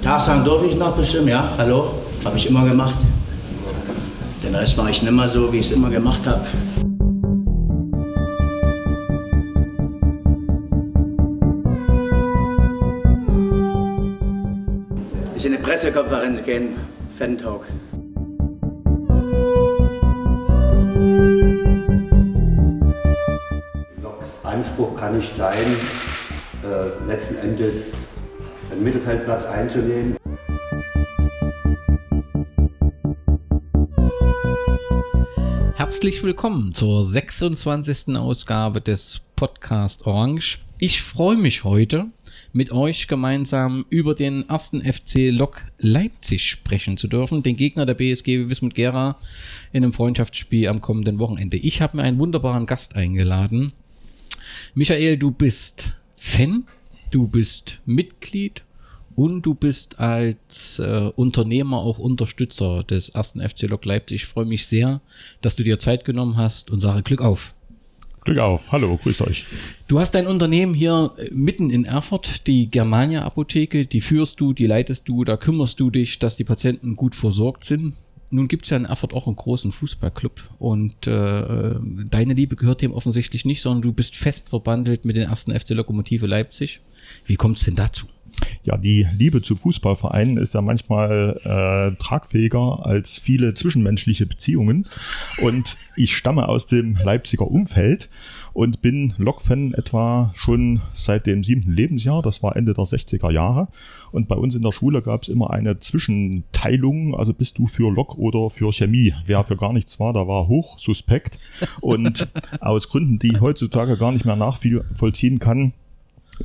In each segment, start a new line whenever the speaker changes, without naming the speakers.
Tag sagen durfte ich noch bestimmt, ja, hallo, habe ich immer gemacht. Den Rest mache ich nicht mehr so, wie ich es immer gemacht habe. Ich in eine Pressekonferenz gehen, Fan-Talk.
Anspruch kann nicht sein, äh, letzten Endes den Mittelfeldplatz einzunehmen.
Herzlich willkommen zur 26. Ausgabe des Podcast Orange. Ich freue mich heute, mit euch gemeinsam über den ersten FC Lok Leipzig sprechen zu dürfen, den Gegner der BSG Wismut Gera in einem Freundschaftsspiel am kommenden Wochenende. Ich habe mir einen wunderbaren Gast eingeladen. Michael, du bist Fan, du bist Mitglied und du bist als äh, Unternehmer auch Unterstützer des ersten FC Lok Leipzig. Ich freue mich sehr, dass du dir Zeit genommen hast und sage Glück auf.
Glück auf. Hallo, grüßt euch.
Du hast dein Unternehmen hier äh, mitten in Erfurt, die Germania Apotheke, die führst du, die leitest du, da kümmerst du dich, dass die Patienten gut versorgt sind. Nun gibt es ja in Erfurt auch einen großen Fußballclub und äh, deine Liebe gehört dem offensichtlich nicht, sondern du bist fest verbandelt mit den ersten FC Lokomotive Leipzig. Wie kommt es denn dazu?
Ja, die Liebe zu Fußballvereinen ist ja manchmal äh, tragfähiger als viele zwischenmenschliche Beziehungen. Und ich stamme aus dem Leipziger Umfeld und bin Lok-Fan etwa schon seit dem siebten Lebensjahr. Das war Ende der 60er Jahre. Und bei uns in der Schule gab es immer eine Zwischenteilung. Also bist du für Lok oder für Chemie? Wer für gar nichts war, da war hoch suspekt. Und aus Gründen, die ich heutzutage gar nicht mehr nachvollziehen kann,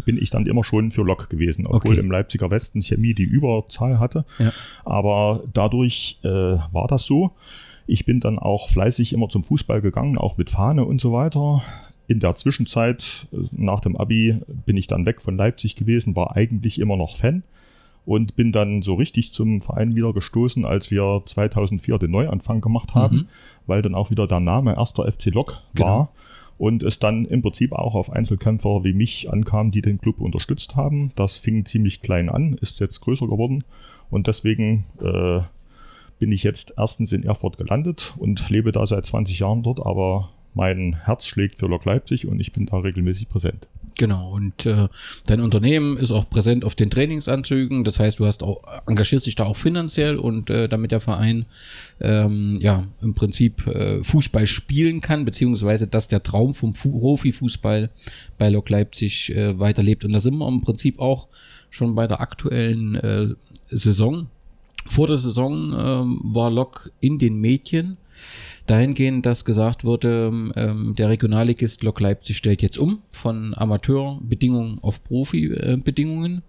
bin ich dann immer schon für Lok gewesen, obwohl okay. im Leipziger Westen Chemie die Überzahl hatte. Ja. Aber dadurch äh, war das so. Ich bin dann auch fleißig immer zum Fußball gegangen, auch mit Fahne und so weiter. In der Zwischenzeit, äh, nach dem Abi, bin ich dann weg von Leipzig gewesen, war eigentlich immer noch Fan und bin dann so richtig zum Verein wieder gestoßen, als wir 2004 den Neuanfang gemacht haben, mhm. weil dann auch wieder der Name erster FC Lok genau. war und es dann im Prinzip auch auf Einzelkämpfer wie mich ankam, die den Club unterstützt haben. Das fing ziemlich klein an, ist jetzt größer geworden und deswegen äh, bin ich jetzt erstens in Erfurt gelandet und lebe da seit 20 Jahren dort, aber mein Herz schlägt für Lok Leipzig und ich bin da regelmäßig präsent.
Genau, und äh, dein Unternehmen ist auch präsent auf den Trainingsanzügen. Das heißt, du hast auch engagierst dich da auch finanziell und äh, damit der Verein ähm, ja im Prinzip äh, Fußball spielen kann, beziehungsweise dass der Traum vom Profifußball bei Lok Leipzig äh, weiterlebt. Und da sind wir im Prinzip auch schon bei der aktuellen äh, Saison. Vor der Saison ähm, war Lok in den Medien dahingehend, dass gesagt wurde, ähm, der Regionalligist Lok Leipzig stellt jetzt um von Amateurbedingungen auf Profibedingungen.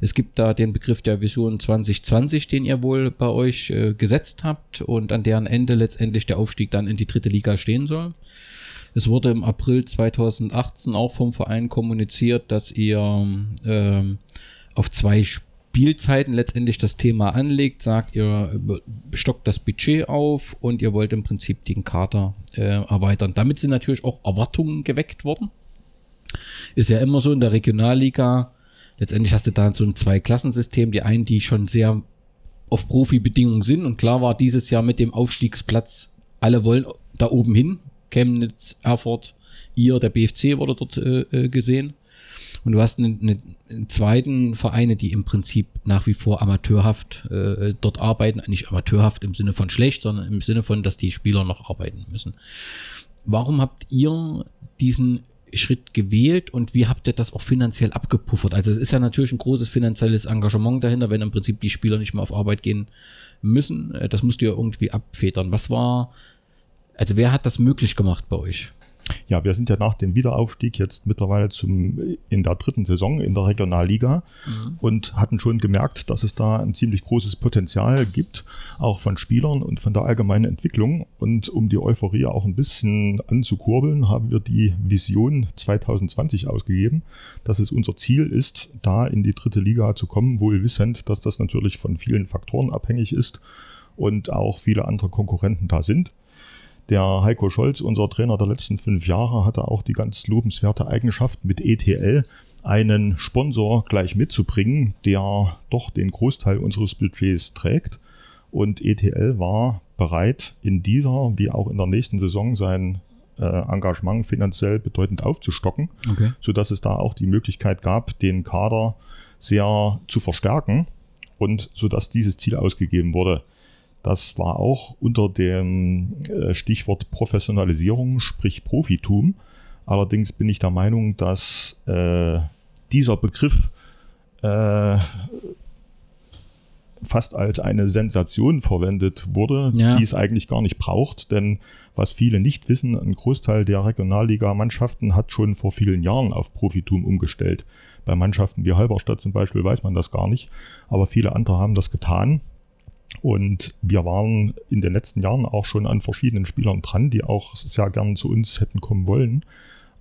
Es gibt da den Begriff der Vision 2020, den ihr wohl bei euch äh, gesetzt habt und an deren Ende letztendlich der Aufstieg dann in die dritte Liga stehen soll. Es wurde im April 2018 auch vom Verein kommuniziert, dass ihr ähm, auf zwei Spiele Spielzeiten letztendlich das Thema anlegt, sagt ihr, stockt das Budget auf und ihr wollt im Prinzip den Kader äh, erweitern. Damit sind natürlich auch Erwartungen geweckt worden. Ist ja immer so in der Regionalliga. Letztendlich hast du da so ein Zwei-Klassensystem. Die einen, die schon sehr auf Profibedingungen sind. Und klar war dieses Jahr mit dem Aufstiegsplatz, alle wollen da oben hin. Chemnitz, Erfurt, ihr, der BFC wurde dort äh, äh gesehen. Und du hast einen, einen zweiten Vereine, die im Prinzip nach wie vor amateurhaft äh, dort arbeiten. Nicht amateurhaft im Sinne von schlecht, sondern im Sinne von, dass die Spieler noch arbeiten müssen. Warum habt ihr diesen Schritt gewählt und wie habt ihr das auch finanziell abgepuffert? Also es ist ja natürlich ein großes finanzielles Engagement dahinter, wenn im Prinzip die Spieler nicht mehr auf Arbeit gehen müssen. Äh, das musst ja irgendwie abfedern. Was war, also wer hat das möglich gemacht bei euch?
Ja, wir sind ja nach dem Wiederaufstieg jetzt mittlerweile zum, in der dritten Saison in der Regionalliga mhm. und hatten schon gemerkt, dass es da ein ziemlich großes Potenzial gibt, auch von Spielern und von der allgemeinen Entwicklung. Und um die Euphorie auch ein bisschen anzukurbeln, haben wir die Vision 2020 ausgegeben, dass es unser Ziel ist, da in die dritte Liga zu kommen, wohl wissend, dass das natürlich von vielen Faktoren abhängig ist und auch viele andere Konkurrenten da sind. Der Heiko Scholz, unser Trainer der letzten fünf Jahre, hatte auch die ganz lobenswerte Eigenschaft mit ETL, einen Sponsor gleich mitzubringen, der doch den Großteil unseres Budgets trägt. Und ETL war bereit, in dieser wie auch in der nächsten Saison sein äh, Engagement finanziell bedeutend aufzustocken,
Okay.
sodass es da auch die Möglichkeit gab, den Kader sehr zu verstärken und sodass dieses Ziel ausgegeben wurde. Das war auch unter dem äh, Stichwort Professionalisierung, sprich Profitum. Allerdings bin ich der Meinung, dass äh, dieser Begriff äh, fast als eine Sensation verwendet wurde,
Ja.
die es eigentlich gar nicht braucht. Denn was viele nicht wissen, ein Großteil der Regionalliga-Mannschaften hat schon vor vielen Jahren auf Profitum umgestellt. Bei Mannschaften wie Halberstadt zum Beispiel weiß man das gar nicht, aber viele andere haben das getan. Und wir waren in den letzten Jahren auch schon an verschiedenen Spielern dran, die auch sehr gern zu uns hätten kommen wollen.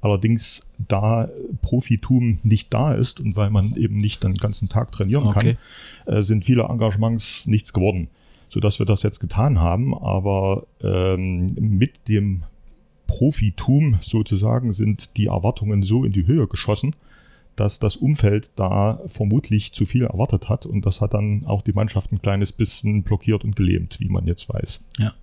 Allerdings, da Profitum nicht da ist und weil man eben nicht den ganzen Tag trainieren
Okay.
kann, äh, sind viele Engagements nichts geworden. Sodass wir das jetzt getan haben. Aber ähm, mit dem Profitum sozusagen sind die Erwartungen so in die Höhe geschossen, dass das Umfeld da vermutlich zu viel erwartet hat. Und das hat dann auch die Mannschaft ein kleines bisschen blockiert und gelähmt, wie man jetzt weiß.
Ja.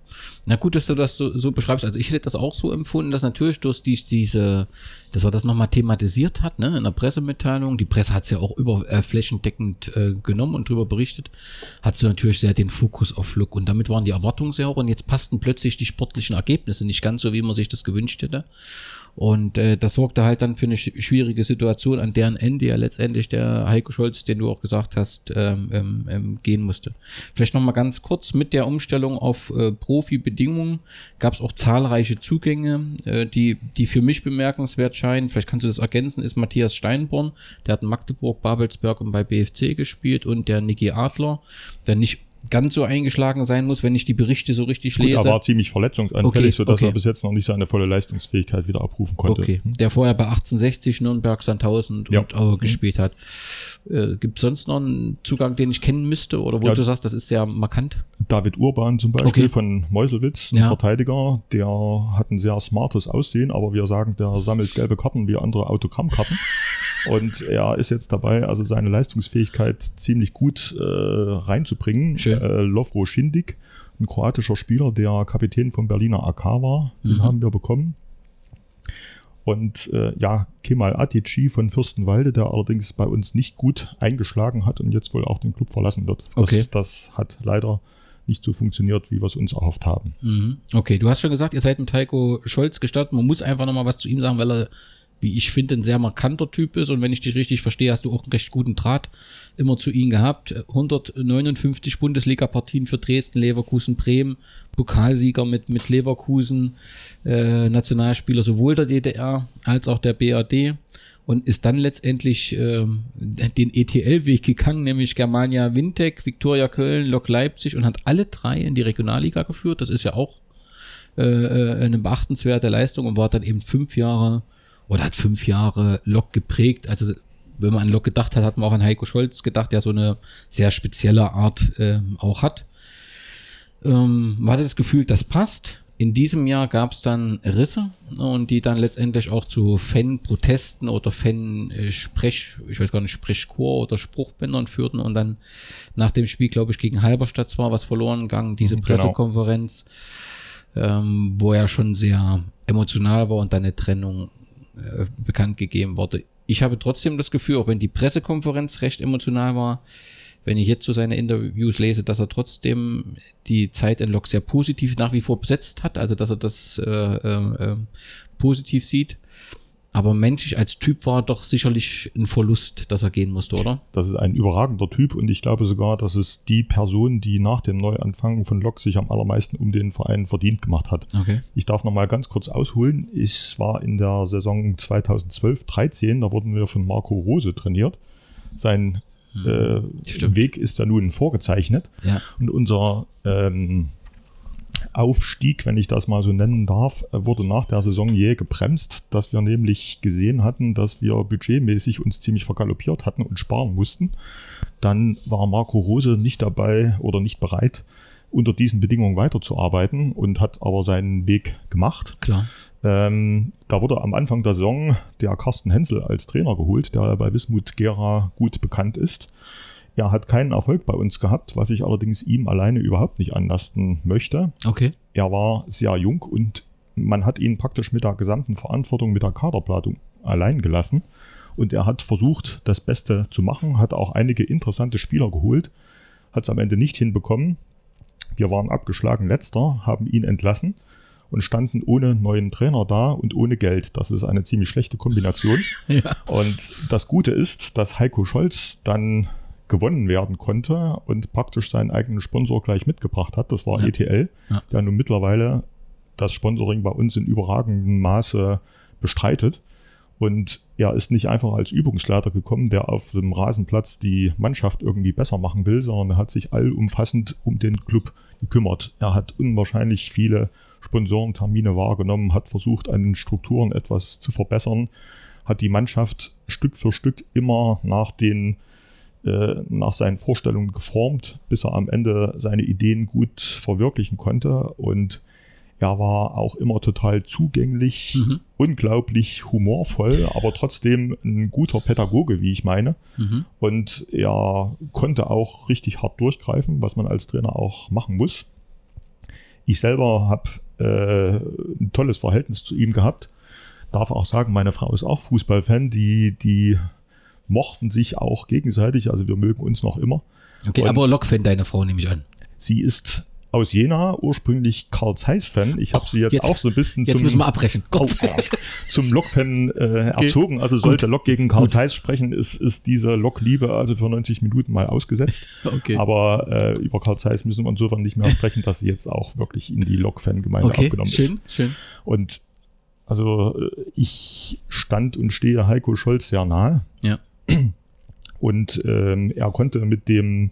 Na gut, dass du das so, so beschreibst. Also ich hätte das auch so empfunden, dass natürlich durch die, diese, dass er das nochmal thematisiert hat, ne, in der Pressemitteilung. Die Presse hat es ja auch über äh, flächendeckend äh, genommen und darüber berichtet. Hat sie natürlich sehr den Fokus auf Look. Und damit waren die Erwartungen sehr hoch und jetzt passten plötzlich die sportlichen Ergebnisse nicht ganz so, wie man sich das gewünscht hätte. Und äh, das sorgte halt dann für eine sch schwierige Situation, an deren Ende ja letztendlich der Heiko Scholz, den du auch gesagt hast, ähm, ähm, ähm, gehen musste. Vielleicht noch mal ganz kurz, mit der Umstellung auf äh, Profi-Bedingungen gab es auch zahlreiche Zugänge, äh, die, die für mich bemerkenswert scheinen. Vielleicht kannst du das ergänzen, ist Matthias Steinborn, der hat in Magdeburg, Babelsberg und bei BFC gespielt und der Niki Adler, der nicht ganz so eingeschlagen sein muss, wenn ich die Berichte so richtig
Gut,
lese.
er war ziemlich verletzungsanfällig,
Okay,
sodass
okay.
er bis jetzt noch nicht seine volle Leistungsfähigkeit wieder abrufen konnte.
Okay, der vorher bei 1860 Nürnberg, Sandhausen
Ja.
und Aue gespielt hat. Äh, Gibt es sonst noch einen Zugang, den ich kennen müsste oder wo
Ja.
du sagst, das ist sehr markant?
David Urban zum Beispiel
Okay.
von Meuselwitz, ein
Ja.
Verteidiger, der hat ein sehr smartes Aussehen, aber wir sagen, der sammelt gelbe Karten wie andere Autogrammkarten. Und er ist jetzt dabei, also seine Leistungsfähigkeit ziemlich gut äh, reinzubringen.
Schön.
Äh, Lovro Schindig, ein kroatischer Spieler, der Kapitän vom Berliner AK war, den
Mhm.
haben wir bekommen. Und äh, ja, Kemal Atici von Fürstenwalde, der allerdings bei uns nicht gut eingeschlagen hat und jetzt wohl auch den Club verlassen wird. Das,
Okay.
das hat leider nicht so funktioniert, wie wir es uns erhofft haben.
Mhm. Okay, du hast schon gesagt, ihr seid mit Heiko Scholz gestartet. Man muss einfach noch mal was zu ihm sagen, weil er, wie ich finde, ein sehr markanter Typ ist. Und wenn ich dich richtig verstehe, hast du auch einen recht guten Draht immer zu ihm gehabt. 159 Bundesliga-Partien für Dresden, Leverkusen, Bremen, Pokalsieger mit, mit Leverkusen, äh, Nationalspieler sowohl der DDR als auch der BRD und ist dann letztendlich ähm, den ETL-Weg gegangen, nämlich Germania Wintec, Viktoria Köln, Lok Leipzig und hat alle drei in die Regionalliga geführt. Das ist ja auch äh, äh, eine beachtenswerte Leistung und war dann eben fünf Jahre oder hat fünf Jahre Lok geprägt. Also wenn man an Lok gedacht hat, hat man auch an Heiko Scholz gedacht, der so eine sehr spezielle Art ähm, auch hat. Ähm, man hatte das Gefühl, das passt. In diesem Jahr gab es dann Risse und die dann letztendlich auch zu Fan-Protesten oder Fan-Sprech, ich weiß gar nicht, Sprechchor oder Spruchbändern führten und dann nach dem Spiel, glaube ich, gegen Halberstadt war was verloren gegangen, diese
Mhm, genau.
Pressekonferenz, ähm, wo er schon sehr emotional war und dann eine Trennung äh, bekannt gegeben wurde. Ich habe trotzdem das Gefühl, auch wenn die Pressekonferenz recht emotional war, wenn ich jetzt so seine Interviews lese, dass er trotzdem die Zeit in Lok sehr positiv nach wie vor besetzt hat, also dass er das äh, äh, äh, positiv sieht. Aber menschlich als Typ war doch sicherlich ein Verlust, dass er gehen musste, oder?
Das ist ein überragender Typ und ich glaube sogar, dass es die Person, die nach dem Neuanfang von Lok sich am allermeisten um den Verein verdient gemacht hat.
Okay.
Ich darf noch mal ganz kurz ausholen. Ich war in der Saison 2012-13, da wurden wir von Marco Rose trainiert. Sein äh,
Stimmt.
Weg ist ja nun vorgezeichnet.
Ja.
Und unser ähm, Aufstieg, wenn ich das mal so nennen darf, äh, wurde nach der Saison jäh gebremst, dass wir nämlich gesehen hatten, dass wir budgetmäßig uns ziemlich vergaloppiert hatten und sparen mussten. Dann war Marco Rose nicht dabei oder nicht bereit, unter diesen Bedingungen weiterzuarbeiten und hat aber seinen Weg gemacht.
Klar.
Ähm, da wurde am Anfang der Saison der Carsten Hensel als Trainer geholt, der bei Wismut Gera gut bekannt ist. Er hat keinen Erfolg bei uns gehabt, was ich allerdings ihm alleine überhaupt nicht anlasten möchte.
Okay.
Er war sehr jung und man hat ihn praktisch mit der gesamten Verantwortung, mit der Kaderplanung allein gelassen. Und er hat versucht, das Beste zu machen, hat auch einige interessante Spieler geholt, hat es am Ende nicht hinbekommen. Wir waren abgeschlagen letzter, haben ihn entlassen und standen ohne neuen Trainer da und ohne Geld. Das ist eine ziemlich schlechte Kombination.
Ja.
Und das Gute ist, dass Heiko Scholz dann gewonnen werden konnte und praktisch seinen eigenen Sponsor gleich mitgebracht hat. Das war
Ja.
ETL,
Ja.
der nun mittlerweile das Sponsoring bei uns in überragendem Maße bestreitet. Und er ist nicht einfach als Übungsleiter gekommen, der auf dem Rasenplatz die Mannschaft irgendwie besser machen will, sondern er hat sich allumfassend um den Club gekümmert. Er hat unwahrscheinlich viele Sponsorentermine wahrgenommen, hat versucht, an den Strukturen etwas zu verbessern, hat die Mannschaft Stück für Stück immer nach den äh, nach seinen Vorstellungen geformt, bis er am Ende seine Ideen gut verwirklichen konnte. Und er war auch immer total zugänglich,
Mhm.
unglaublich humorvoll, aber trotzdem ein guter Pädagoge, wie ich meine.
Mhm.
Und er konnte auch richtig hart durchgreifen, was man als Trainer auch machen muss. Ich selber habe äh, ein tolles Verhältnis zu ihm gehabt. Darf auch sagen, meine Frau ist auch Fußballfan. Die, die mochten sich auch gegenseitig. Also wir mögen uns noch immer.
Okay,
Und-
aber Lokfan, deine Frau, nehme ich an.
Sie ist aus Jena, ursprünglich Karl Zeiss-Fan. Ich habe sie jetzt,
jetzt-
auch so ein bisschen
Jetzt
zum,
müssen wir abbrechen.
Oh,
Dank.
zum Lok-Fan äh, erzogen. Also sollte Lok gegen Karl Zeiss sprechen, ist, ist diese Lok-Liebe also für 90 Minuten mal ausgesetzt.
Okay.
Aber äh, über Karl Zeiss müssen wir insofern nicht mehr sprechen, dass sie jetzt auch wirklich in die Lok-Fan-Gemeinde
Okay,
aufgenommen ist.
schön, schön.
Und also äh, ich stand und stehe Heiko Scholz sehr nahe.
Ja.
Und ähm, er konnte mit dem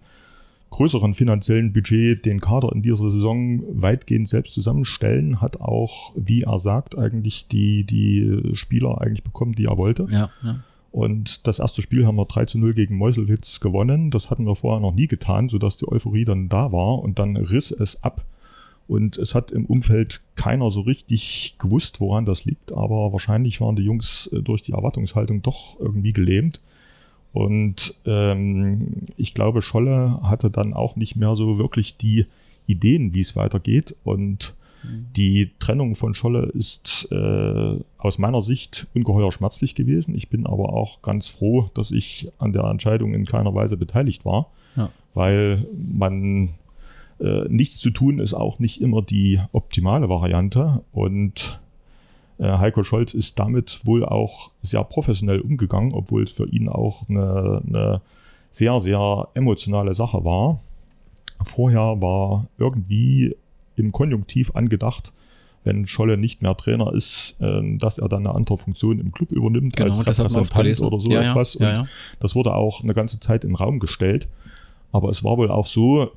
größeren finanziellen Budget den Kader in dieser Saison weitgehend selbst zusammenstellen, hat auch, wie er sagt, eigentlich die, die Spieler eigentlich bekommen, die er wollte.
Ja, ja.
Und das erste Spiel haben wir 3 zu 0 gegen Meuselwitz gewonnen. Das hatten wir vorher noch nie getan, sodass die Euphorie dann da war und dann riss es ab. Und es hat im Umfeld keiner so richtig gewusst, woran das liegt, aber wahrscheinlich waren die Jungs äh, durch die Erwartungshaltung doch irgendwie gelähmt. Und ähm, ich glaube, Scholle hatte dann auch nicht mehr so wirklich die Ideen, wie es weitergeht. Und die Trennung von Scholle ist äh, aus meiner Sicht ungeheuer schmerzlich gewesen. Ich bin aber auch ganz froh, dass ich an der Entscheidung in keiner Weise beteiligt war,
Ja.
weil man äh, nichts zu tun ist auch nicht immer die optimale Variante. Und Heiko Scholz ist damit wohl auch sehr professionell umgegangen, obwohl es für ihn auch eine, eine sehr, sehr emotionale Sache war. Vorher war irgendwie im Konjunktiv angedacht, wenn Scholle nicht mehr Trainer ist, ähm, dass er dann eine andere Funktion im Club übernimmt
Genau,
als Repräsentant oder so
Ja,
etwas.
ja,
Und
ja.
das wurde auch eine ganze Zeit in den Raum gestellt. Aber es war wohl auch so,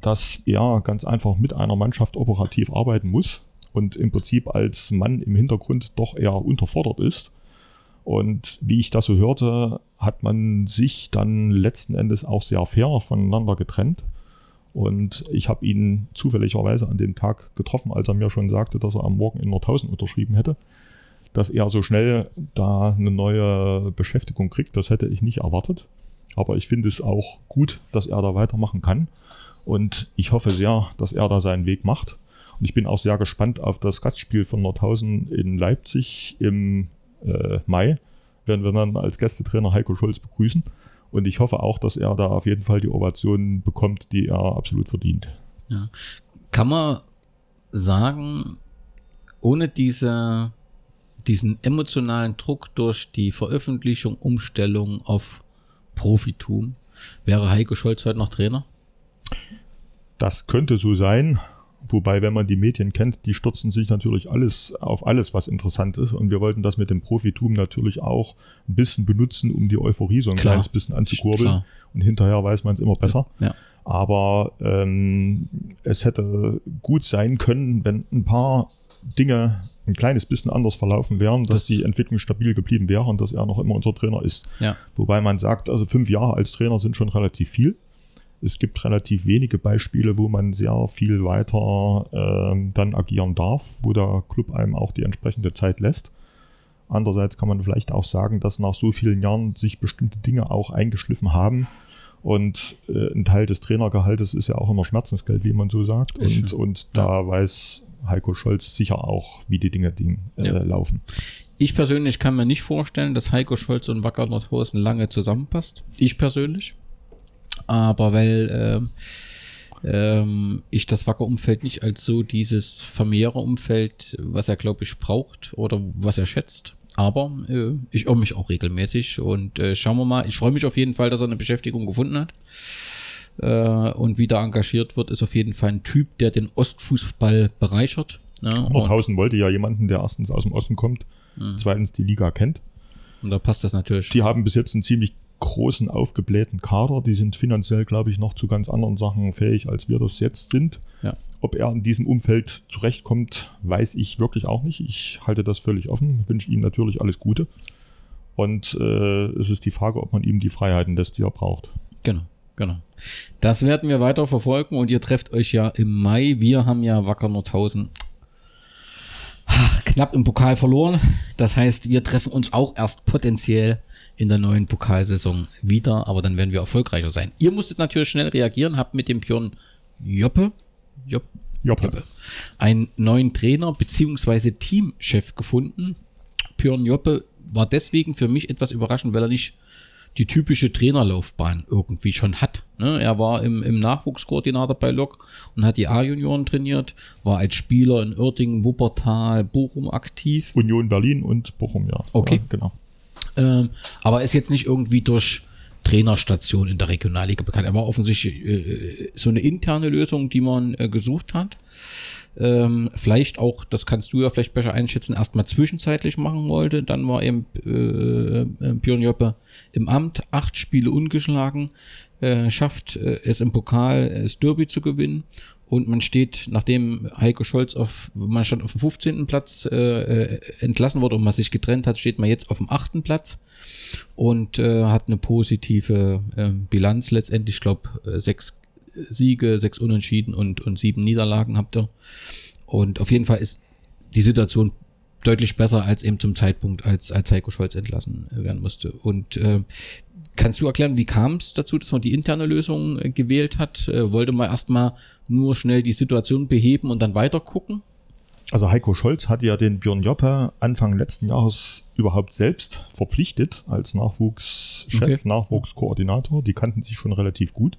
dass er ganz einfach mit einer Mannschaft operativ arbeiten muss und im Prinzip als Mann im Hintergrund doch eher unterfordert ist. Und wie ich das so hörte, hat man sich dann letzten Endes auch sehr fair voneinander getrennt. Und ich habe ihn zufälligerweise an dem Tag getroffen, als er mir schon sagte, dass er am Morgen in Nordhausen unterschrieben hätte. Dass er so schnell da eine neue Beschäftigung kriegt, das hätte ich nicht erwartet. Aber ich finde es auch gut, dass er da weitermachen kann. Und ich hoffe sehr, dass er da seinen Weg macht. Und ich bin auch sehr gespannt auf das Gastspiel von Nordhausen in Leipzig im äh, Mai. Werden wir dann als Gästetrainer Heiko Scholz begrüßen. Und ich hoffe auch, dass er da auf jeden Fall die Ovation bekommt, die er absolut verdient.
Kann man sagen, ohne diese, diesen emotionalen Druck durch die Veröffentlichung, Umstellung auf Profitum, wäre Heiko Scholz heute noch Trainer?
Das könnte so sein. Wobei, wenn man die Medien kennt, die stürzen sich natürlich alles auf alles, was interessant ist. Und wir wollten das mit dem Profitum natürlich auch ein bisschen benutzen, um die Euphorie so ein
Klar.
kleines bisschen anzukurbeln.
Klar.
Und hinterher weiß man es immer besser.
Ja.
Aber ähm, es hätte gut sein können, wenn ein paar Dinge ein kleines bisschen anders verlaufen wären, dass
Das-
die Entwicklung stabil geblieben wäre und dass er noch immer unser Trainer ist.
Ja.
Wobei man sagt, also fünf Jahre als Trainer sind schon relativ viel. Es gibt relativ wenige Beispiele, wo man sehr viel weiter ähm, dann agieren darf, wo der Club einem auch die entsprechende Zeit lässt. Andererseits kann man vielleicht auch sagen, dass nach so vielen Jahren sich bestimmte Dinge auch eingeschliffen haben. Und äh, ein Teil des Trainergehaltes ist ja auch immer Schmerzensgeld, wie man so sagt. Und, und da weiß Heiko Scholz sicher auch, wie die Dinge die, äh, ja. laufen.
Ich persönlich kann mir nicht vorstellen, dass Heiko Scholz und Wacker Nordhausen lange zusammenpasst. Ich persönlich. Aber weil äh, ähm, ich das Wacker-Umfeld nicht als so dieses familiäre Umfeld, was er, glaube ich, braucht oder was er schätzt. Aber äh, ich irre mich auch regelmäßig und äh, schauen wir mal. Ich freue mich auf jeden Fall, dass er eine Beschäftigung gefunden hat äh, und wieder engagiert wird. Ist auf jeden Fall ein Typ, der den Ostfußball bereichert.
Ne? Nordhausen wollte ja jemanden, der erstens aus dem Osten kommt, mhm. zweitens die Liga kennt.
Und da passt das natürlich.
Die haben bis jetzt einen ziemlich großen, aufgeblähten Kader. Die sind finanziell, glaube ich, noch zu ganz anderen Sachen fähig, als wir das jetzt sind. Ja. Ob er in diesem Umfeld zurechtkommt, weiß ich wirklich auch nicht. Ich halte das völlig offen, wünsche ihm natürlich alles Gute. Und äh, es ist die Frage, ob man ihm die Freiheiten lässt, die er braucht.
Genau, genau. Das werden wir weiter verfolgen und ihr trefft euch ja im Mai. Wir haben ja Wacker Nordhausen knapp im Pokal verloren. Das heißt, wir treffen uns auch erst potenziell in der neuen Pokalsaison wieder, aber dann werden wir erfolgreicher sein. Ihr musstet natürlich schnell reagieren, habt mit dem Pion Joppe, Joppe, Joppe. Joppe einen neuen Trainer bzw. Teamchef gefunden. Björn Joppe war deswegen für mich etwas überraschend, weil er nicht die typische Trainerlaufbahn irgendwie schon hat. Ne? Er war im, im Nachwuchskoordinator bei Lok und hat die A-Junioren trainiert, war als Spieler in Oerdingen, Wuppertal, Bochum aktiv.
Union Berlin und Bochum, ja.
Okay. Ja,
genau.
Ähm, aber ist jetzt nicht irgendwie durch Trainerstation in der Regionalliga bekannt. Er war offensichtlich äh, so eine interne Lösung, die man äh, gesucht hat. Ähm, vielleicht auch, das kannst du ja vielleicht besser einschätzen, erstmal zwischenzeitlich machen wollte. Dann war eben äh, äh, Björn Joppe im Amt, acht Spiele ungeschlagen, äh, schafft äh, es im Pokal, das Derby zu gewinnen und man steht, nachdem Heiko Scholz auf, man stand auf dem 15. Platz äh, äh, entlassen wurde und man sich getrennt hat, steht man jetzt auf dem 8. Platz und äh, hat eine positive äh, Bilanz letztendlich. Ich glaube, äh, sechs Siege, sechs Unentschieden und, und sieben Niederlagen habt ihr. Und auf jeden Fall ist die Situation deutlich besser als eben zum Zeitpunkt, als, als Heiko Scholz entlassen werden musste. Und äh, Kannst du erklären, wie kam es dazu, dass man die interne Lösung äh, gewählt hat? Äh, wollte man erstmal nur schnell die Situation beheben und dann weiter gucken?
Also Heiko Scholz hat ja den Björn Joppe Anfang letzten Jahres überhaupt selbst verpflichtet als Nachwuchschef, okay. Nachwuchskoordinator. Die kannten sich schon relativ gut.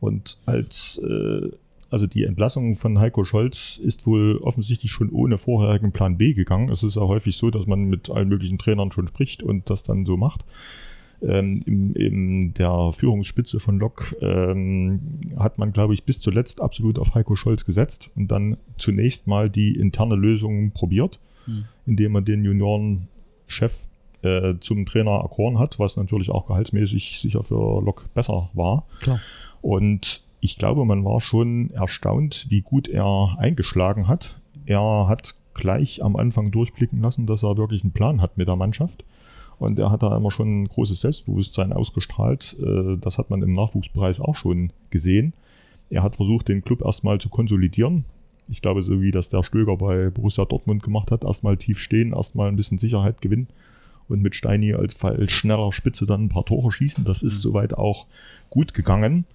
Und als äh, also die Entlassung von Heiko Scholz ist wohl offensichtlich schon ohne vorherigen Plan B gegangen. Es ist ja häufig so, dass man mit allen möglichen Trainern schon spricht und das dann so macht ähm, in, in der Führungsspitze von Lok ähm, hat man, glaube ich, bis zuletzt absolut auf Heiko Scholz gesetzt und dann zunächst mal die interne Lösung probiert, mhm. indem man den Juniorenchef äh, zum Trainer erkoren hat, was natürlich auch gehaltsmäßig sicher für Lok besser war. Klar. Und ich glaube, man war schon erstaunt, wie gut er eingeschlagen hat. Er hat gleich am Anfang durchblicken lassen, dass er wirklich einen Plan hat mit der Mannschaft. Und er hat da immer schon ein großes Selbstbewusstsein ausgestrahlt. Äh, das hat man im Nachwuchspreis auch schon gesehen. Er hat versucht, den Club erstmal zu konsolidieren. Ich glaube, so wie das der Stöger bei Borussia Dortmund gemacht hat, erstmal tief stehen, erstmal ein bisschen Sicherheit gewinnen und mit Steini als, als schneller Spitze dann ein paar Tore schießen. Das ist mhm. soweit auch gut gegangen.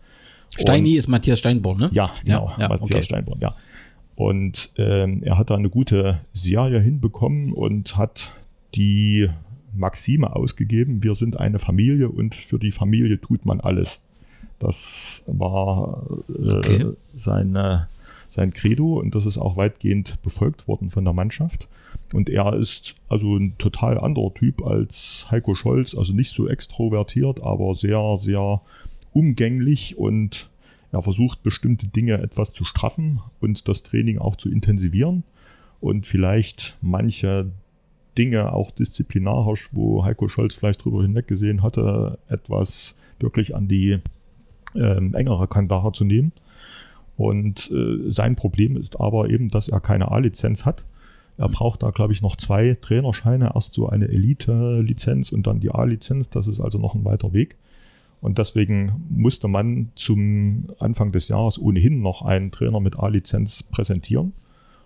Steini und, ist Matthias Steinborn, ne?
Ja, genau, ja, ja, Matthias okay. Steinborn, ja. Und ähm, er hat da eine gute Serie hinbekommen und hat die Maxime ausgegeben, wir sind eine Familie und für die Familie tut man alles. Das war äh, okay. seine, sein Credo und das ist auch weitgehend befolgt worden von der Mannschaft. Und er ist also ein total anderer Typ als Heiko Scholz, also nicht so extrovertiert, aber sehr, sehr umgänglich und er versucht bestimmte Dinge etwas zu straffen und das Training auch zu intensivieren und vielleicht manche Dinge, auch disziplinarisch, wo Heiko Scholz vielleicht drüber hinweggesehen hatte, etwas wirklich an die ähm, engere Kandare zu nehmen. Und äh, sein Problem ist aber eben, dass er keine A-Lizenz hat. Er braucht da, glaube ich, noch zwei Trainerscheine. Erst so eine Elite-Lizenz und dann die A-Lizenz. Das ist also noch ein weiter Weg. Und deswegen musste man zum Anfang des Jahres ohnehin noch einen Trainer mit A-Lizenz präsentieren.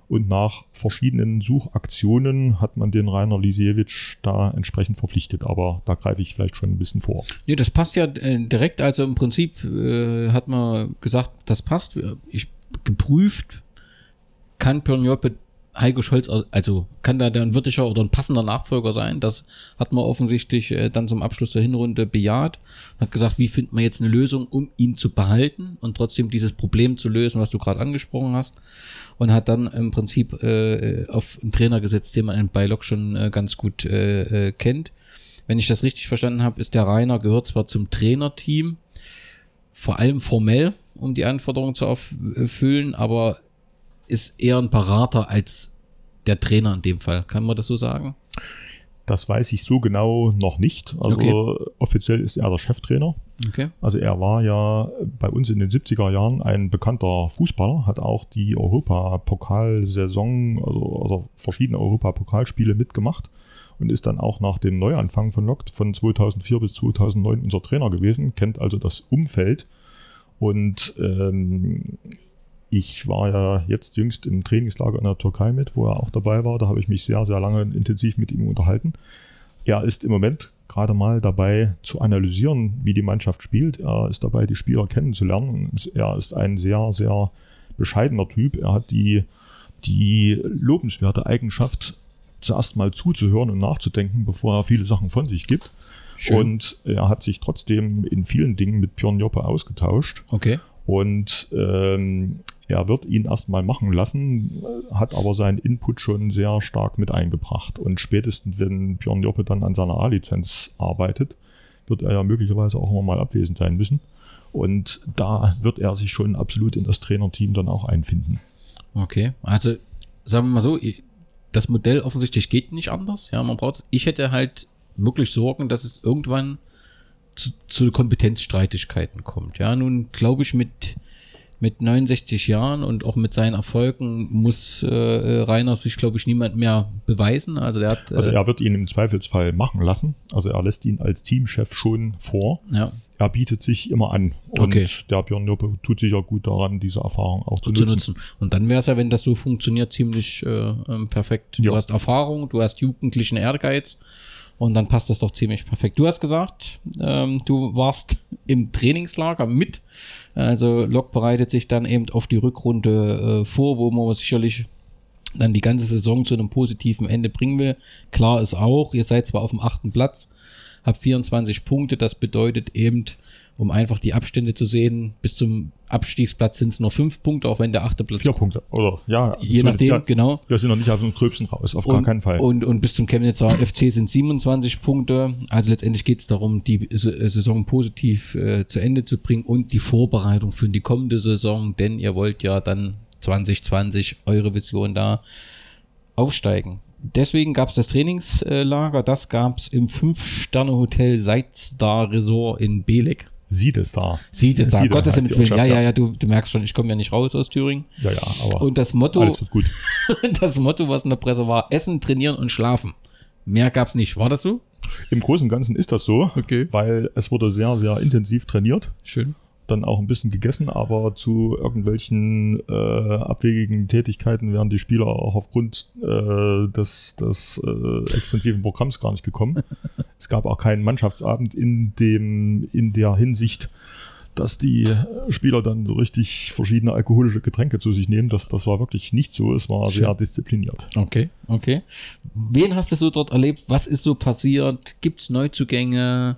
Und nach verschiedenen Suchaktionen hat man den Rainer Lisiewicz da entsprechend verpflichtet. Aber da greife ich vielleicht schon ein bisschen vor.
Nee, das passt ja äh, direkt. Also im Prinzip äh, hat man gesagt, das passt. Ich geprüft, kann Björn Joppe Heiko Scholz, also kann da ein wirklicher oder ein passender Nachfolger sein. Das hat man offensichtlich äh, dann zum Abschluss der Hinrunde bejaht. Hat gesagt, wie findet man jetzt eine Lösung, um ihn zu behalten und trotzdem dieses Problem zu lösen, was du gerade angesprochen hast. Und hat dann im Prinzip äh, auf einen Trainer gesetzt, den man in Beilock schon äh, ganz gut äh, äh, kennt. Wenn ich das richtig verstanden habe, ist der Rainer, gehört zwar zum Trainerteam, vor allem formell, um die Anforderungen zu erfüllen, aber ist eher ein Berater als der Trainer in dem Fall. Kann man das so sagen?
Das weiß ich so genau noch nicht. Also okay. offiziell ist er der Cheftrainer. Okay. Also er war ja bei uns in den 70er Jahren ein bekannter Fußballer, hat auch die Europapokalsaison, also, also verschiedene Europapokalspiele mitgemacht und ist dann auch nach dem Neuanfang von Lokt von 2004 bis 2009 unser Trainer gewesen, kennt also das Umfeld und ähm, ich war ja jetzt jüngst im Trainingslager in der Türkei mit, wo er auch dabei war. Da habe ich mich sehr, sehr lange intensiv mit ihm unterhalten. Er ist im Moment gerade mal dabei zu analysieren, wie die Mannschaft spielt. Er ist dabei, die Spieler kennenzulernen. Er ist ein sehr, sehr bescheidener Typ. Er hat die, die lobenswerte Eigenschaft, zuerst mal zuzuhören und nachzudenken, bevor er viele Sachen von sich gibt. Schön. Und er hat sich trotzdem in vielen Dingen mit Björn Joppe ausgetauscht.
Okay.
Und ähm, er wird ihn erstmal machen lassen, hat aber seinen Input schon sehr stark mit eingebracht. Und spätestens, wenn Björn Joppe dann an seiner A-Lizenz arbeitet, wird er ja möglicherweise auch immer mal abwesend sein müssen. Und da wird er sich schon absolut in das Trainerteam dann auch einfinden.
Okay, also sagen wir mal so, das Modell offensichtlich geht nicht anders. Ja, man braucht, ich hätte halt wirklich Sorgen, dass es irgendwann zu, zu Kompetenzstreitigkeiten kommt. Ja, nun glaube ich mit mit 69 Jahren und auch mit seinen Erfolgen muss äh, Rainer sich, glaube ich, niemand mehr beweisen. Also, er hat,
äh, also er wird ihn im Zweifelsfall machen lassen. Also er lässt ihn als Teamchef schon vor.
Ja.
Er bietet sich immer an. Und okay. der Björn Joppe tut sich ja gut daran, diese Erfahrung auch zu, zu nutzen. nutzen.
Und dann wäre es ja, wenn das so funktioniert, ziemlich äh, ähm, perfekt. Ja. Du hast Erfahrung, du hast jugendlichen Ehrgeiz und dann passt das doch ziemlich perfekt. Du hast gesagt, ähm, du warst im Trainingslager mit. Also Lok bereitet sich dann eben auf die Rückrunde äh, vor, wo man sicherlich dann die ganze Saison zu einem positiven Ende bringen will. Klar ist auch, ihr seid zwar auf dem achten Platz, habt 24 Punkte, das bedeutet eben, um einfach die Abstände zu sehen. Bis zum Abstiegsplatz sind es nur fünf Punkte, auch wenn der achte Platz.
Vier Punkte, oder? Ja.
Je nachdem, ja, genau.
Wir sind noch nicht aus dem Gröbsten raus, auf und, gar keinen Fall.
Und, und bis zum Chemnitzer FC sind 27 Punkte. Also letztendlich geht es darum, die Saison positiv äh, zu Ende zu bringen und die Vorbereitung für die kommende Saison, denn ihr wollt ja dann 2020 eure Vision da aufsteigen. Deswegen gab es das Trainingslager, das gab es im Fünf-Sterne-Hotel Seitstar Resort in Belek.
Sieht es da.
Sieht es da. Siede Gottes Willen. Ja, ja, ja, du, du merkst schon, ich komme ja nicht raus aus Thüringen.
Ja, ja, aber.
Und das Motto,
alles wird gut.
das Motto, was in der Presse war, essen, trainieren und schlafen. Mehr gab es nicht. War das so?
Im Großen und Ganzen ist das so,
okay.
weil es wurde sehr, sehr intensiv trainiert.
Schön
dann auch ein bisschen gegessen, aber zu irgendwelchen äh, abwegigen Tätigkeiten wären die Spieler auch aufgrund äh, des, des äh, extensiven Programms gar nicht gekommen. es gab auch keinen Mannschaftsabend in, dem, in der Hinsicht, dass die Spieler dann so richtig verschiedene alkoholische Getränke zu sich nehmen. Das, das war wirklich nicht so. Es war Schön. sehr diszipliniert.
Okay, okay. Wen hast du so dort erlebt? Was ist so passiert? Gibt es Neuzugänge?